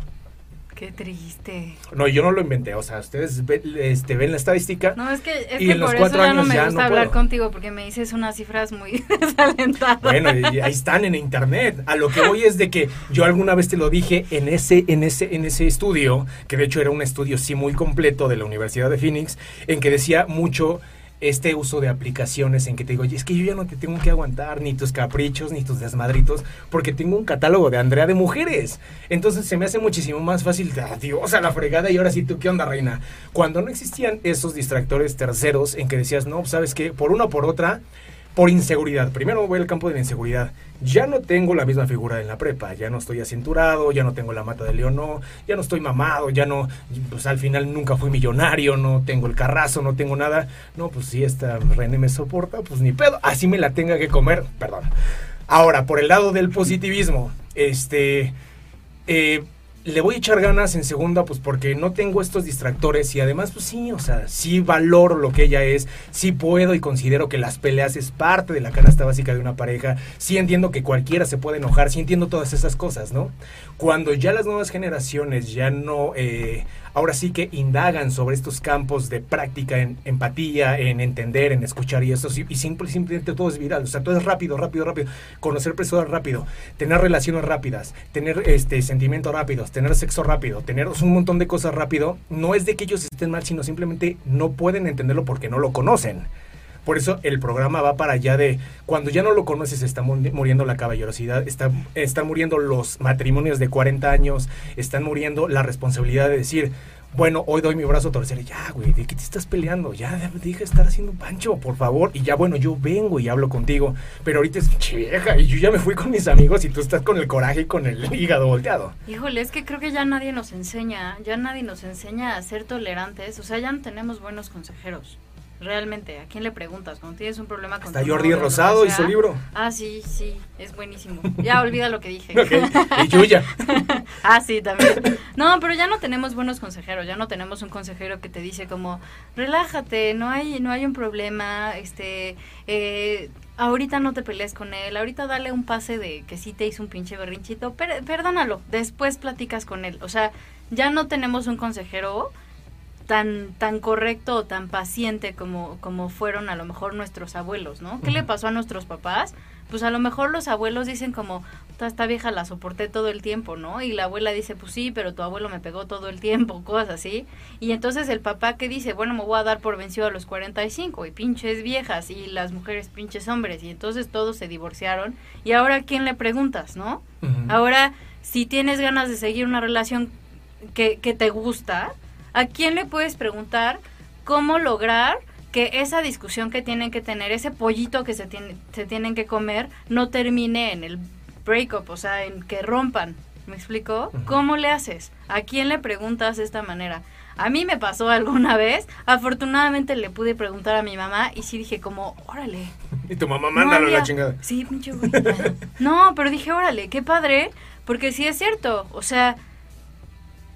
Qué triste. No, yo no lo inventé. O sea, ustedes ve- este, ven la estadística. No, es que, es Y que en los por eso cuatro ya no años me ya gusta no hablar puedo. contigo porque me dices unas cifras muy desalentadas. Bueno, y ahí están en internet. A lo que voy es de que yo alguna vez te lo dije en ese, en ese, en ese estudio, que de hecho era un estudio sí muy completo de la Universidad de Phoenix, en que decía mucho este uso de aplicaciones en que te digo, "Oye, es que yo ya no te tengo que aguantar ni tus caprichos ni tus desmadritos, porque tengo un catálogo de Andrea de mujeres. Entonces se me hace muchísimo más fácil, adiós a la fregada y ahora sí tú qué onda, reina. Cuando no existían esos distractores terceros en que decías, no, sabes que por una o por otra, por inseguridad. Primero voy al campo de la inseguridad. Ya no tengo la misma figura en la prepa, ya no estoy acinturado, ya no tengo la mata de león, no, ya no estoy mamado, ya no, pues al final nunca fui millonario, no tengo el carrazo, no tengo nada. No, pues si esta René me soporta, pues ni pedo, así me la tenga que comer, perdón. Ahora, por el lado del positivismo, este, eh, le voy a echar ganas en segunda, pues porque no tengo estos distractores y además, pues sí, o sea, sí valoro lo que ella es, sí puedo y considero que las peleas es parte de la canasta básica de una pareja, sí entiendo que cualquiera se puede enojar, sí entiendo todas esas cosas, ¿no? Cuando ya las nuevas generaciones ya no... Eh, ahora sí que indagan sobre estos campos de práctica en empatía, en entender, en escuchar y eso, y simple, simplemente todo es viral, o sea, todo es rápido, rápido, rápido, conocer personas rápido, tener relaciones rápidas, tener este sentimientos rápidos, tener sexo rápido, tener un montón de cosas rápido, no es de que ellos estén mal, sino simplemente no pueden entenderlo porque no lo conocen. Por eso el programa va para allá de cuando ya no lo conoces, está muriendo la caballerosidad, está, están muriendo los matrimonios de 40 años, están muriendo la responsabilidad de decir, bueno, hoy doy mi brazo a torcer. Ya, güey, ¿de qué te estás peleando? Ya, deja de estar haciendo pancho, por favor. Y ya, bueno, yo vengo y hablo contigo. Pero ahorita es vieja y yo ya me fui con mis amigos y tú estás con el coraje y con el hígado volteado. Híjole, es que creo que ya nadie nos enseña, ya nadie nos enseña a ser tolerantes. O sea, ya no tenemos buenos consejeros. Realmente, ¿a quién le preguntas cuando tienes un problema con Está Jordi Rosado y su libro. Ah, sí, sí, es buenísimo. Ya olvida lo que dije. Y Yuya. ah, sí, también. No, pero ya no tenemos buenos consejeros, ya no tenemos un consejero que te dice como, relájate, no hay, no hay un problema, este, eh, ahorita no te pelees con él, ahorita dale un pase de que sí te hizo un pinche berrinchito, perdónalo, después platicas con él. O sea, ya no tenemos un consejero tan, tan correcto o tan paciente como, como fueron a lo mejor nuestros abuelos, ¿no? ¿Qué le pasó a nuestros papás? Pues a lo mejor los abuelos dicen como, esta vieja la soporté todo el tiempo, ¿no? Y la abuela dice, pues sí, pero tu abuelo me pegó todo el tiempo, cosas así. Y entonces el papá que dice, bueno, me voy a dar por vencido a los 45 y pinches viejas y las mujeres pinches hombres. Y entonces todos se divorciaron. Y ahora, ¿quién le preguntas, no? Ahora, si tienes ganas de seguir una relación que, que te gusta, ¿A quién le puedes preguntar cómo lograr que esa discusión que tienen que tener, ese pollito que se, tiene, se tienen que comer, no termine en el breakup, o sea, en que rompan? ¿Me explico? ¿Cómo le haces? ¿A quién le preguntas de esta manera? A mí me pasó alguna vez. Afortunadamente le pude preguntar a mi mamá y sí dije como, órale. Y tu mamá mándalo la chingada. Sí, pinche No, pero dije, órale, qué padre. Porque sí es cierto. O sea,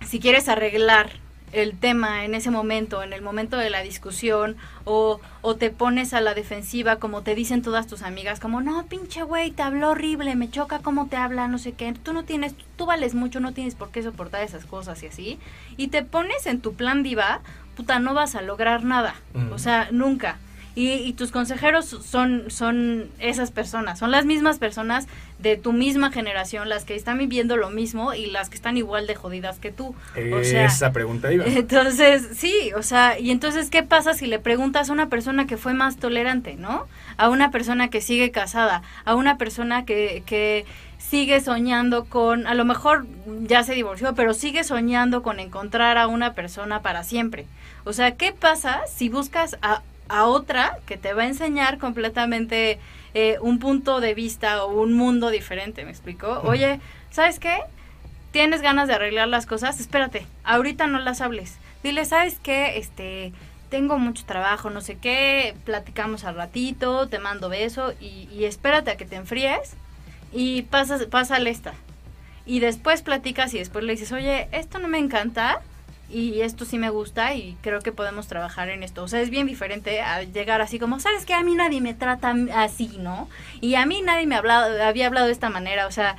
si quieres arreglar el tema en ese momento, en el momento de la discusión, o, o te pones a la defensiva como te dicen todas tus amigas, como, no, pinche güey, te habló horrible, me choca cómo te habla, no sé qué, tú no tienes, tú vales mucho, no tienes por qué soportar esas cosas y así, y te pones en tu plan diva, puta, no vas a lograr nada, o sea, nunca. Y, tus consejeros son, son esas personas, son las mismas personas de tu misma generación, las que están viviendo lo mismo y las que están igual de jodidas que tú. Esa pregunta iba. Entonces, sí, o sea, y entonces, ¿qué pasa si le preguntas a una persona que fue más tolerante, ¿no? A una persona que sigue casada, a una persona que, que sigue soñando con, a lo mejor ya se divorció, pero sigue soñando con encontrar a una persona para siempre. O sea, ¿qué pasa si buscas a a otra que te va a enseñar completamente eh, un punto de vista o un mundo diferente, ¿me explico? Oye, ¿sabes qué? ¿Tienes ganas de arreglar las cosas? Espérate, ahorita no las hables. Dile, ¿sabes qué? Este, tengo mucho trabajo, no sé qué, platicamos al ratito, te mando beso y, y espérate a que te enfríes y pasas, pásale esta. Y después platicas y después le dices, oye, esto no me encanta, y esto sí me gusta y creo que podemos trabajar en esto. O sea, es bien diferente a llegar así como, ¿sabes que A mí nadie me trata así, ¿no? Y a mí nadie me hablado, había hablado de esta manera, o sea,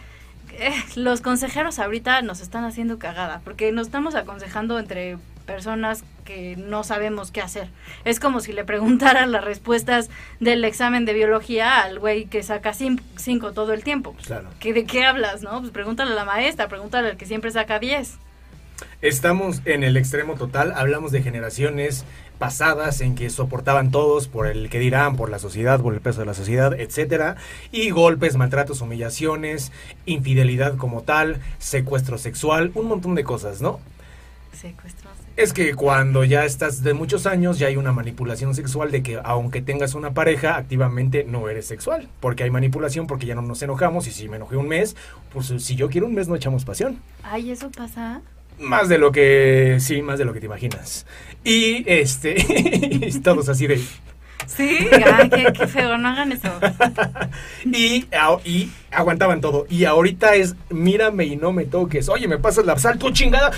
eh, los consejeros ahorita nos están haciendo cagada, porque nos estamos aconsejando entre personas que no sabemos qué hacer. Es como si le preguntaran las respuestas del examen de biología al güey que saca cinco todo el tiempo. Claro. ¿De qué hablas, no? Pues pregúntale a la maestra, pregúntale al que siempre saca diez. Estamos en el extremo total, hablamos de generaciones pasadas en que soportaban todos por el que dirán, por la sociedad, por el peso de la sociedad, etcétera, y golpes, maltratos, humillaciones, infidelidad como tal, secuestro sexual, un montón de cosas, ¿no? Secuestro. Es que cuando ya estás de muchos años ya hay una manipulación sexual de que aunque tengas una pareja, activamente no eres sexual. Porque hay manipulación, porque ya no nos enojamos y si me enojé un mes, pues si yo quiero un mes no echamos pasión. Ay, ¿eso pasa? Más de lo que, sí, más de lo que te imaginas. Y este, todos así de... Sí, ay, qué, qué feo, no hagan eso. y, y aguantaban todo. Y ahorita es, mírame y no me toques. Oye, me pasas la sal, tú chingada.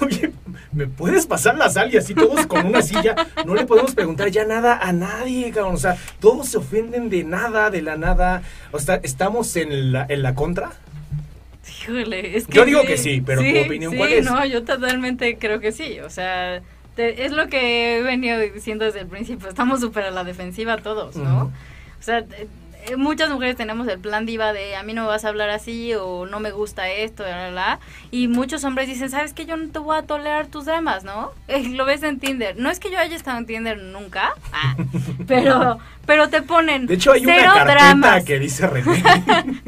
Oye, ¿me puedes pasar la sal? Y así todos con una silla. No le podemos preguntar ya nada a nadie, cabrón. O sea, todos se ofenden de nada, de la nada. O sea, ¿estamos en la, en la contra? Híjole, es que Yo digo que sí, pero tu opinión, sí, ¿cuál es? no, yo totalmente creo que sí. O sea, te- es lo que he venido diciendo desde el principio. Estamos súper a la defensiva todos, ¿no? Ujú. O sea, muchas mujeres tenemos el plan diva de a mí no me vas a hablar así o no me gusta esto, bla, bla, bla. Y muchos hombres dicen, ¿sabes que Yo no te voy a tolerar tus dramas, ¿no? Eh, lo ves en Tinder. No es que yo haya estado en Tinder nunca, ah, pero, pero te ponen De hecho, hay una cero carpeta dramas. que dice René.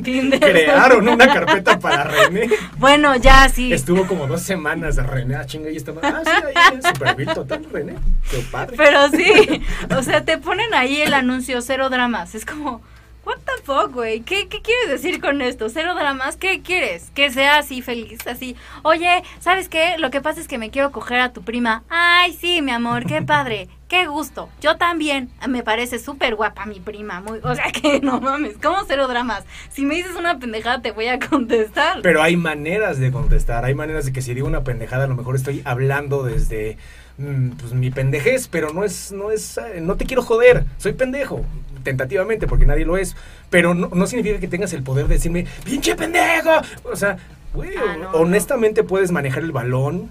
Tinder. Crearon una carpeta para René. Bueno, ya sí. Estuvo como dos semanas de René. Ah, chinga, y estaba. Ah, sí, ahí, super bien, total, René. Qué padre. Pero sí, o sea, te ponen ahí el anuncio cero dramas. Es como, what the fuck, güey? ¿Qué, ¿Qué quieres decir con esto? Cero dramas, ¿qué quieres? Que sea así feliz, así. Oye, ¿sabes qué? Lo que pasa es que me quiero coger a tu prima. Ay, sí, mi amor, qué padre. Qué gusto. Yo también. Me parece súper guapa mi prima. Muy, o sea que no mames, ¿cómo cero dramas? Si me dices una pendejada te voy a contestar. Pero hay maneras de contestar. Hay maneras de que si digo una pendejada, a lo mejor estoy hablando desde pues, mi pendejez, pero no es, no es, eh, no te quiero joder. Soy pendejo, tentativamente, porque nadie lo es. Pero no, no significa que tengas el poder de decirme, pinche pendejo. O sea, güey, Ah, no, honestamente puedes manejar el balón,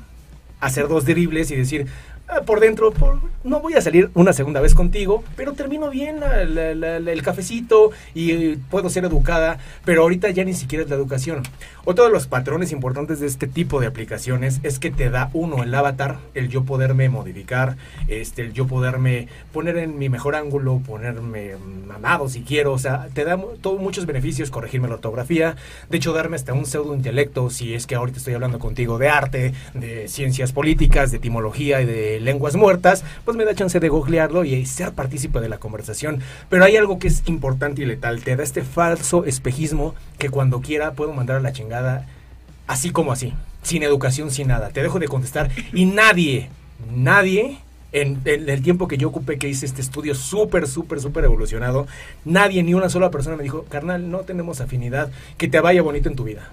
hacer dos dribles y decir, por dentro, por- no voy a salir una segunda vez contigo, pero termino bien la- el cafecito y eh, puedo ser educada, pero ahorita ya ni siquiera es la educación. Otro de los patrones importantes de este tipo de aplicaciones es que te da uno el avatar, el yo poderme modificar, este, el yo poderme poner en mi mejor ángulo, ponerme mamado si quiero, o sea, te da todo, muchos beneficios, corregirme la ortografía, de hecho darme hasta un pseudo intelecto, si es que ahorita estoy hablando contigo de arte, de ciencias políticas, de etimología y de lenguas muertas, pues me da chance de googlearlo y ser partícipe de la conversación. Pero hay algo que es importante y letal, te da este falso espejismo que cuando quiera puedo mandar a la chingada así como así, sin educación, sin nada. Te dejo de contestar y nadie, nadie, en, en el tiempo que yo ocupé que hice este estudio súper, súper, súper evolucionado, nadie, ni una sola persona me dijo, carnal, no tenemos afinidad, que te vaya bonito en tu vida.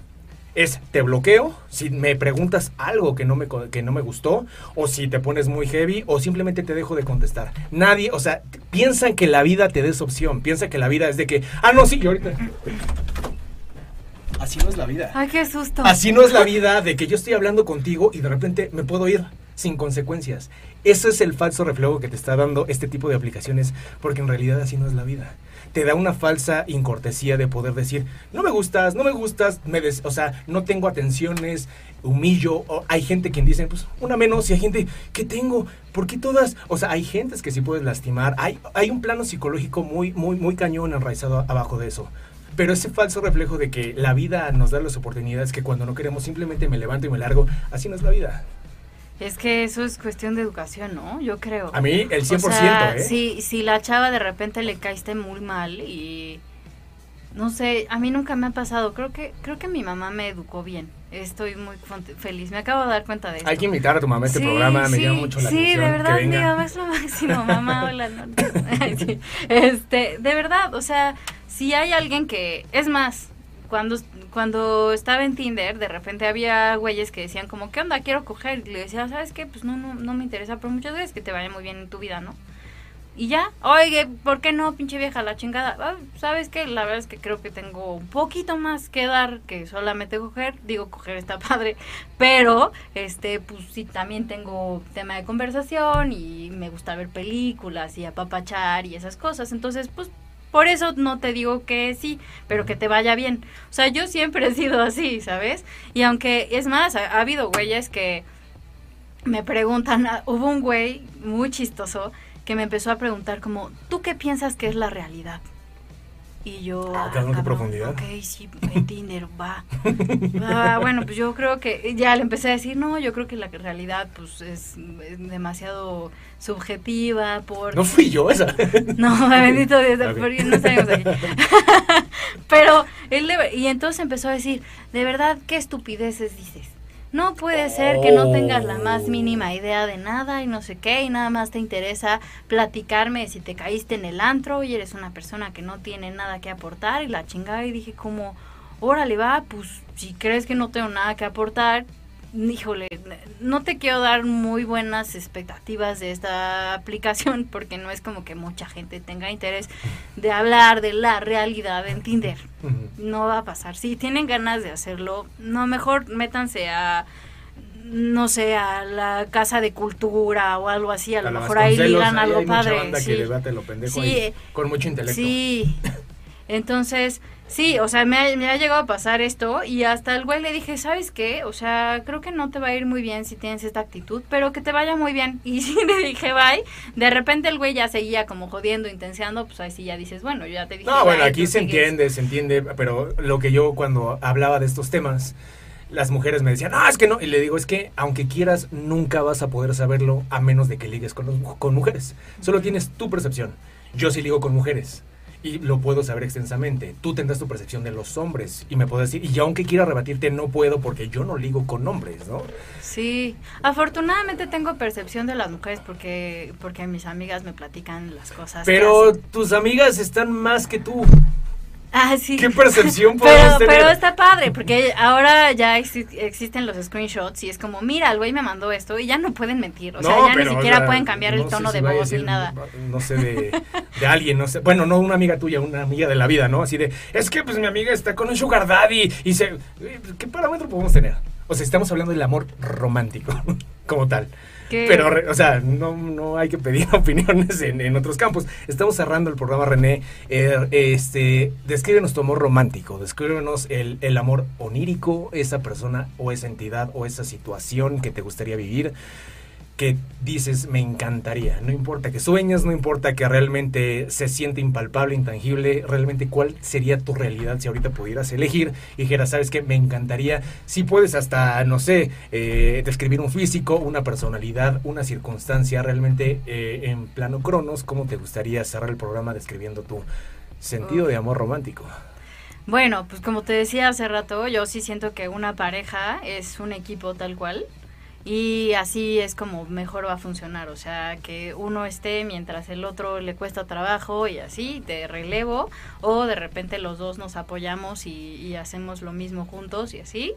Es, te bloqueo si me preguntas algo que no me, que no me gustó, o si te pones muy heavy, o simplemente te dejo de contestar. Nadie, o sea, piensan que la vida te des opción, piensa que la vida es de que, ah, no, sí, yo ahorita... Así no es la vida. Ay, qué susto. Así no es la vida de que yo estoy hablando contigo y de repente me puedo ir sin consecuencias. Eso es el falso reflejo que te está dando este tipo de aplicaciones, porque en realidad así no es la vida. Te da una falsa incortesía de poder decir, no me gustas, no me gustas, me des- o sea, no tengo atenciones, humillo. O hay gente quien dice, pues una menos, y hay gente, ¿qué tengo? ¿Por qué todas? O sea, hay gentes que sí puedes lastimar. Hay, hay un plano psicológico muy, muy, muy cañón enraizado abajo de eso. Pero ese falso reflejo de que la vida nos da las oportunidades que cuando no queremos simplemente me levanto y me largo, así no es la vida. Es que eso es cuestión de educación, ¿no? Yo creo. A mí el 100%, o sea, ¿eh? Si, si la chava de repente le caíste muy mal y no sé, a mí nunca me ha pasado. Creo que creo que mi mamá me educó bien. Estoy muy feliz. Me acabo de dar cuenta de esto. Hay que invitar a tu mamá a este Sí, programa, me sí, llama mucho la sí, atención de verdad, mi mamá es lo máximo, mamá, hola. no, sí. Este, de verdad, o sea, si hay alguien que, es más, cuando, cuando estaba en Tinder, de repente había güeyes que decían como, ¿qué onda? Quiero coger. Y le decía, ¿sabes qué? Pues no, no, no me interesa, pero muchas veces que te vaya muy bien en tu vida, ¿no? Y ya, oye, ¿por qué no, pinche vieja, la chingada? Ah, ¿Sabes qué? La verdad es que creo que tengo un poquito más que dar que solamente coger. Digo, coger está padre, pero, este, pues sí, también tengo tema de conversación y me gusta ver películas y apapachar y esas cosas. Entonces, pues, por eso no te digo que sí, pero que te vaya bien. O sea, yo siempre he sido así, ¿sabes? Y aunque, es más, ha, ha habido güeyes que me preguntan, ah, hubo un güey muy chistoso que me empezó a preguntar como, ¿tú qué piensas que es la realidad? Y yo... Ah, cabrón, qué profundidad. Ok, sí, en Tinder, va. Ah, bueno, pues yo creo que ya le empecé a decir, no, yo creo que la realidad pues es, es demasiado subjetiva por... No fui yo esa. No, bendito Dios, porque no salimos aquí. Pero él le- y entonces empezó a decir, de verdad, qué estupideces dices. No puede ser que no tengas la más mínima idea de nada y no sé qué, y nada más te interesa platicarme si te caíste en el antro y eres una persona que no tiene nada que aportar y la chingada. Y dije como, órale va, pues si crees que no tengo nada que aportar, híjole, no te quiero dar muy buenas expectativas de esta aplicación porque no es como que mucha gente tenga interés de hablar de la realidad en Tinder. No va a pasar. Si tienen ganas de hacerlo, no, mejor métanse a, no sé, a la casa de cultura o algo así. A lo mejor ahí ahí algo padre. banda sí. que debate lo pendejo Sí, ahí, eh, con mucho intelecto. Sí. Entonces, sí, o sea, me ha, me ha llegado a pasar esto y hasta el güey le dije, ¿sabes qué? O sea, creo que no te va a ir muy bien si tienes esta actitud, pero que te vaya muy bien. Y sí le dije, bye. De repente el güey ya seguía como jodiendo, intenseando, pues ahí sí ya dices, bueno, ya te dije. No, bueno, aquí se sigues. entiende, se entiende, pero lo que yo cuando hablaba de estos temas, las mujeres me decían, no, es que no, y le digo, es que aunque quieras, nunca vas a poder saberlo a menos de que ligues con, los- con mujeres. Solo tienes tu percepción. Yo sí ligo con mujeres. Y lo puedo saber extensamente. Tú tendrás tu percepción de los hombres. Y me puedo decir, y aunque quiera rebatirte, no puedo porque yo no ligo con hombres, ¿no? Sí, afortunadamente tengo percepción de las mujeres porque porque mis amigas me platican las cosas. Pero tus amigas están más que tú. Ah, sí. ¿Qué percepción pero, podemos tener? pero está padre, porque ahora ya exi- existen los screenshots y es como, mira, el güey me mandó esto y ya no pueden mentir. O sea, ya ni pero, o siquiera sea, pueden cambiar no el tono si de voz ni nada. No sé, de, de alguien, no sé. Bueno, no una amiga tuya, una amiga de la vida, ¿no? Así de, es que pues mi amiga está con un sugar daddy y se... ¿Qué parámetro podemos tener? O sea, estamos hablando del amor romántico, como tal. Pero, o sea, no, no hay que pedir opiniones en, en otros campos. Estamos cerrando el programa, René. Eh, este, descríbenos tu amor romántico, descríbenos el, el amor onírico, esa persona o esa entidad o esa situación que te gustaría vivir, que dices, me encantaría. No importa que sueñes, no importa que realmente se siente impalpable, intangible, realmente cuál sería tu realidad si ahorita pudieras elegir y dijeras, sabes que me encantaría, si puedes hasta, no sé, eh, describir un físico, una personalidad, una circunstancia, realmente eh, en plano cronos, ¿cómo te gustaría cerrar el programa describiendo tu sentido de amor romántico? Bueno, pues como te decía hace rato, yo sí siento que una pareja es un equipo tal cual y así es como mejor va a funcionar, o sea, que uno esté mientras el otro le cuesta trabajo y así, de relevo, o de repente los dos nos apoyamos y, hacemos lo mismo juntos y así.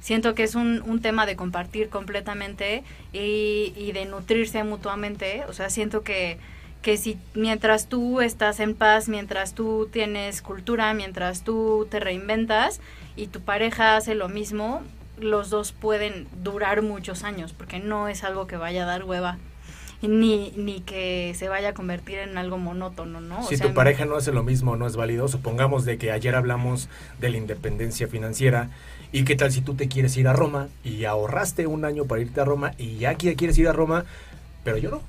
Siento que es un, un tema de compartir completamente y, y de nutrirse mutuamente, o sea, siento que que si mientras tú estás en paz, mientras tú tienes cultura, mientras tú te reinventas y tu pareja hace lo mismo, los dos pueden durar muchos años, porque no es algo que vaya a dar hueva, ni, ni que se vaya a convertir en algo monótono, ¿no? O si sea, tu pareja no hace lo mismo, no es válido. Supongamos de que ayer hablamos de la independencia financiera. ¿Y qué tal si tú te quieres ir a Roma y ahorraste un año para irte a Roma y ya qui- quieres ir a Roma, pero yo no?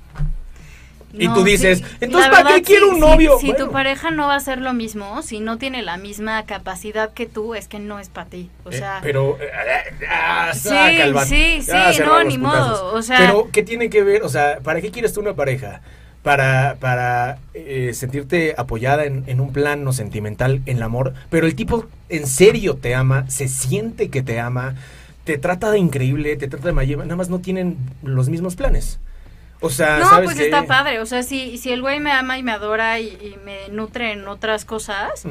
Y tú dices, sí, "Entonces, ¿para qué quiero sí, un novio?" Si, Bueno. tu pareja no va a hacer lo mismo, si no tiene la misma capacidad que tú, es que no es para ti. O Eh, sea, pero eh, ah, Sí, saca el vato. sí, no, ni putazos. modo, o sea- pero qué tiene que ver, o sea, ¿para qué quieres tú una pareja? Para, para eh, sentirte apoyada en, en un plano sentimental, en el amor, pero el tipo en serio te ama, se siente que te ama, te trata de increíble, te trata de mayor, nada más no tienen los mismos planes. O sea, no, ¿sabes pues qué? está padre. O sea, si, si el güey me ama y me adora y, y me nutre en otras cosas,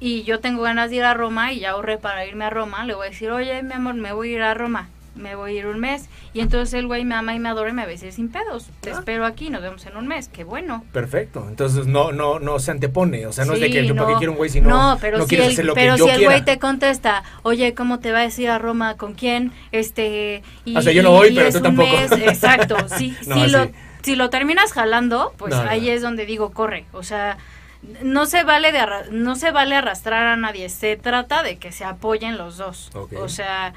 y yo tengo ganas de ir a Roma y ya ahorré para irme a Roma, le voy a decir, oye, mi amor, me voy a ir a Roma. Me voy a ir un mes. Y entonces el güey me ama y me adora y me va a decir sin pedos. Te Ah. espero aquí, nos vemos en un mes. Qué bueno. Perfecto, entonces no, no, no se antepone, o sea, no es de Sí, que yo para qué no. quiero un güey si no, No, pero no si quieres el, hacer lo pero que yo si el quiera. güey te contesta, oye, ¿cómo te vas a ir a Roma? ¿Con quién? Este, y, O sea, yo no voy, pero tú tampoco. mes, exacto. Si, No, si, lo, sí. si lo terminas jalando, pues ahí es donde digo, corre. O sea, no se vale de arra- no se vale arrastrar a nadie. Se trata de que se apoyen los dos. O sea,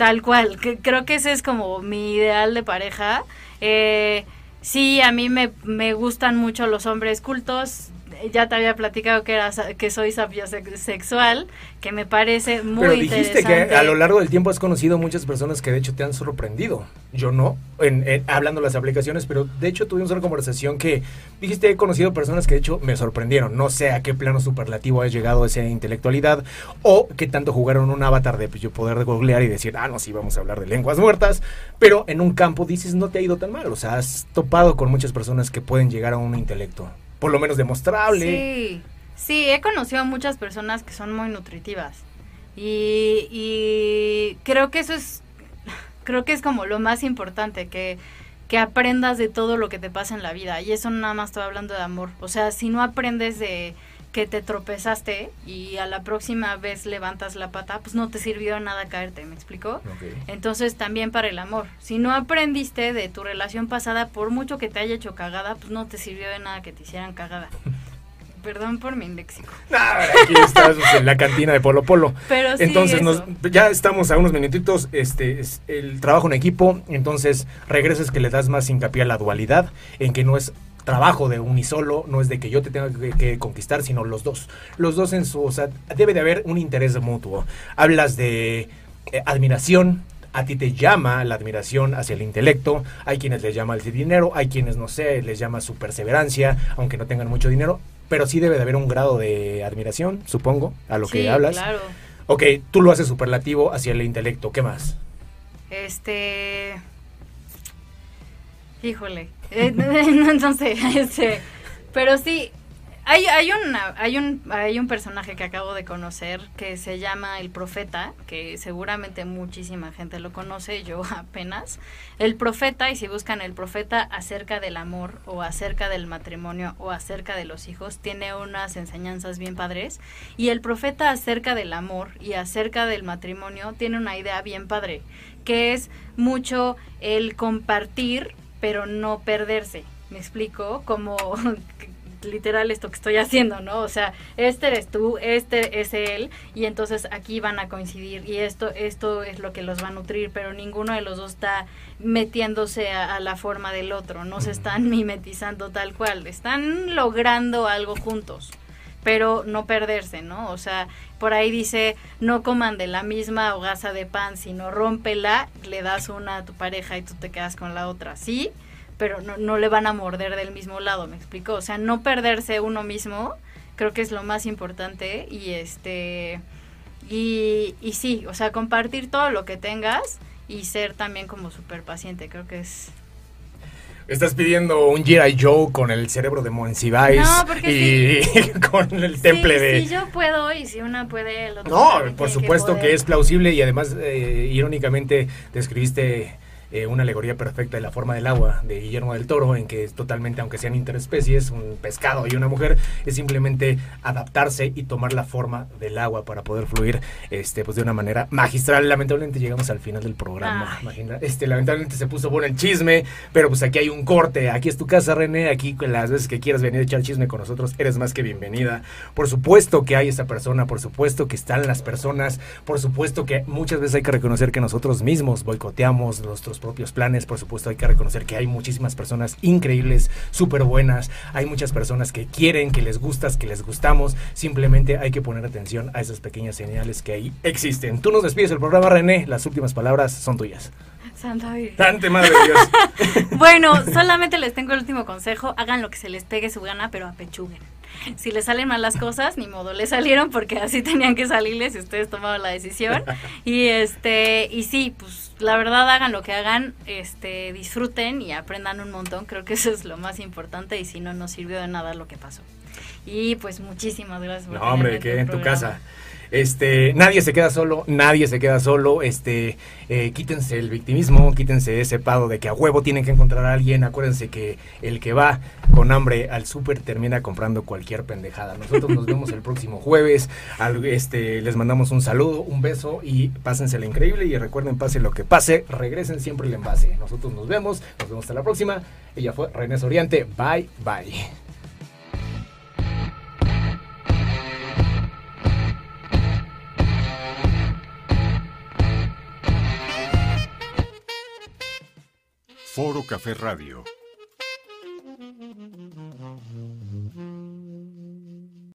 tal cual. Que, creo que ese es como mi ideal de pareja. Eh, sí, a mí me, me gustan mucho los hombres cultos. Ya te había platicado que era que soy sapiosexual, que me parece muy Pero dijiste interesante. que a lo largo del tiempo has conocido muchas personas que de hecho te han sorprendido. Yo no, en, en- hablando de las aplicaciones, pero de hecho tuvimos una conversación que dijiste he conocido personas que de hecho me sorprendieron. No sé a qué plano superlativo has llegado esa intelectualidad o qué tanto jugaron un avatar de pues, yo poder googlear y decir, ah, no, sí, vamos a hablar de lenguas muertas. Pero en un campo dices, no te ha ido tan mal. O sea, has topado con muchas personas que pueden llegar a un intelecto, por lo menos demostrable. Sí, sí, he conocido a muchas personas que son muy nutritivas. Y, y creo que eso es, creo que es como lo más importante, que, que aprendas de todo lo que te pasa en la vida. Y eso nada más estoy hablando de amor. O sea, si no aprendes de que te tropezaste y a la próxima vez levantas la pata, pues no te sirvió nada caerte, ¿me explico? Ok. Entonces también para el amor. Si no aprendiste de tu relación pasada, por mucho que te haya hecho cagada, pues no te sirvió de nada que te hicieran cagada. Perdón por mi léxico. Ah, aquí estás pues, en la cantina de Polo Polo. Pero sí, Entonces nos, ya estamos a unos minutitos, este es el trabajo en equipo, entonces regresas que le das más hincapié a la dualidad, en que no es trabajo de un y solo, no es de que yo te tenga que, que conquistar, sino los dos. Los dos en su, o sea, debe de haber un interés mutuo. Hablas de eh, admiración, a ti te llama la admiración hacia el intelecto, hay quienes les llama el dinero, hay quienes, no sé, les llama su perseverancia, aunque no tengan mucho dinero, pero sí debe de haber un grado de admiración, supongo, a lo Sí, que hablas. claro. Ok, tú lo haces superlativo hacia el intelecto. ¿Qué más? Este. Híjole. Eh, no sé. Este. Pero sí. Hay, hay, hay, un, hay un personaje que acabo de conocer que se llama El Profeta, que seguramente muchísima gente lo conoce, yo apenas. El Profeta, y si buscan El Profeta acerca del amor o acerca del matrimonio o acerca de los hijos, tiene unas enseñanzas bien padres. Y El Profeta acerca del amor y acerca del matrimonio tiene una idea bien padre, que es mucho el compartir, pero no perderse. ¿Me explico? Como literal esto que estoy haciendo, ¿no? O sea, este eres tú, este es él, y entonces aquí van a coincidir, y esto, esto es lo que los va a nutrir, pero ninguno de los dos está metiéndose a, a la forma del otro, no se están mimetizando tal cual, están logrando algo juntos pero no perderse, ¿no? O sea, por ahí dice, no coman de la misma hogaza de pan, sino rómpela, le das una a tu pareja y tú te quedas con la otra, ¿sí? Pero no, no le van a morder del mismo lado, ¿me explico? O sea, no perderse uno mismo, creo que es lo más importante y este... Y, y sí, o sea, compartir todo lo que tengas y ser también como súper paciente, creo que es... Estás pidiendo un G.I. Joe con el cerebro de Monsiváis No, y con el temple Sí, de... Si yo puedo y si una puede, el otro No, por supuesto que, poder. es plausible y además, eh, irónicamente, describiste eh, una alegoría perfecta de la forma del agua de Guillermo del Toro, en que es totalmente, aunque sean interespecies, un pescado y una mujer, es simplemente adaptarse y tomar la forma del agua para poder fluir este, pues, de una manera magistral. Lamentablemente llegamos al final del programa. Imagina, este, lamentablemente se puso bueno el chisme, pero pues aquí hay un corte. Aquí es tu casa, René. Aquí las veces que quieras venir a echar chisme con nosotros, eres más que bienvenida. Por supuesto que hay esa persona, por supuesto que están las personas, por supuesto que muchas veces hay que reconocer que nosotros mismos boicoteamos nuestros propios planes, por supuesto hay que reconocer que hay muchísimas personas increíbles, súper buenas, hay muchas personas que quieren, que les gustas, que les gustamos, simplemente hay que poner atención a esas pequeñas señales que ahí existen. Tú nos despides del programa, René, las últimas palabras son tuyas. Santa Virgen. Tante madre de Dios. Bueno, solamente les tengo el último consejo. Hagan lo que se les pegue su gana, pero apechuguen. Si les salen mal las cosas, ni modo, les salieron porque así tenían que salirles y ustedes tomaron la decisión. Y este, y sí, pues la verdad hagan lo que hagan, este, disfruten y aprendan un montón. Creo que eso es lo más importante y si no, no sirvió de nada lo que pasó. Y pues muchísimas gracias por No, hombre, que en tu casa. Este, nadie se queda solo, nadie se queda solo, este, eh, quítense el victimismo, quítense ese pado de que a huevo tienen que encontrar a alguien, acuérdense que el que va con hambre al súper termina comprando cualquier pendejada. Nosotros nos vemos el próximo jueves, al- este, les mandamos un saludo, un beso y pásensela increíble y recuerden, pase lo que pase, regresen siempre el envase. Nosotros nos vemos, nos vemos hasta la próxima. Ella fue René Soriante, bye, bye. Foro Café Radio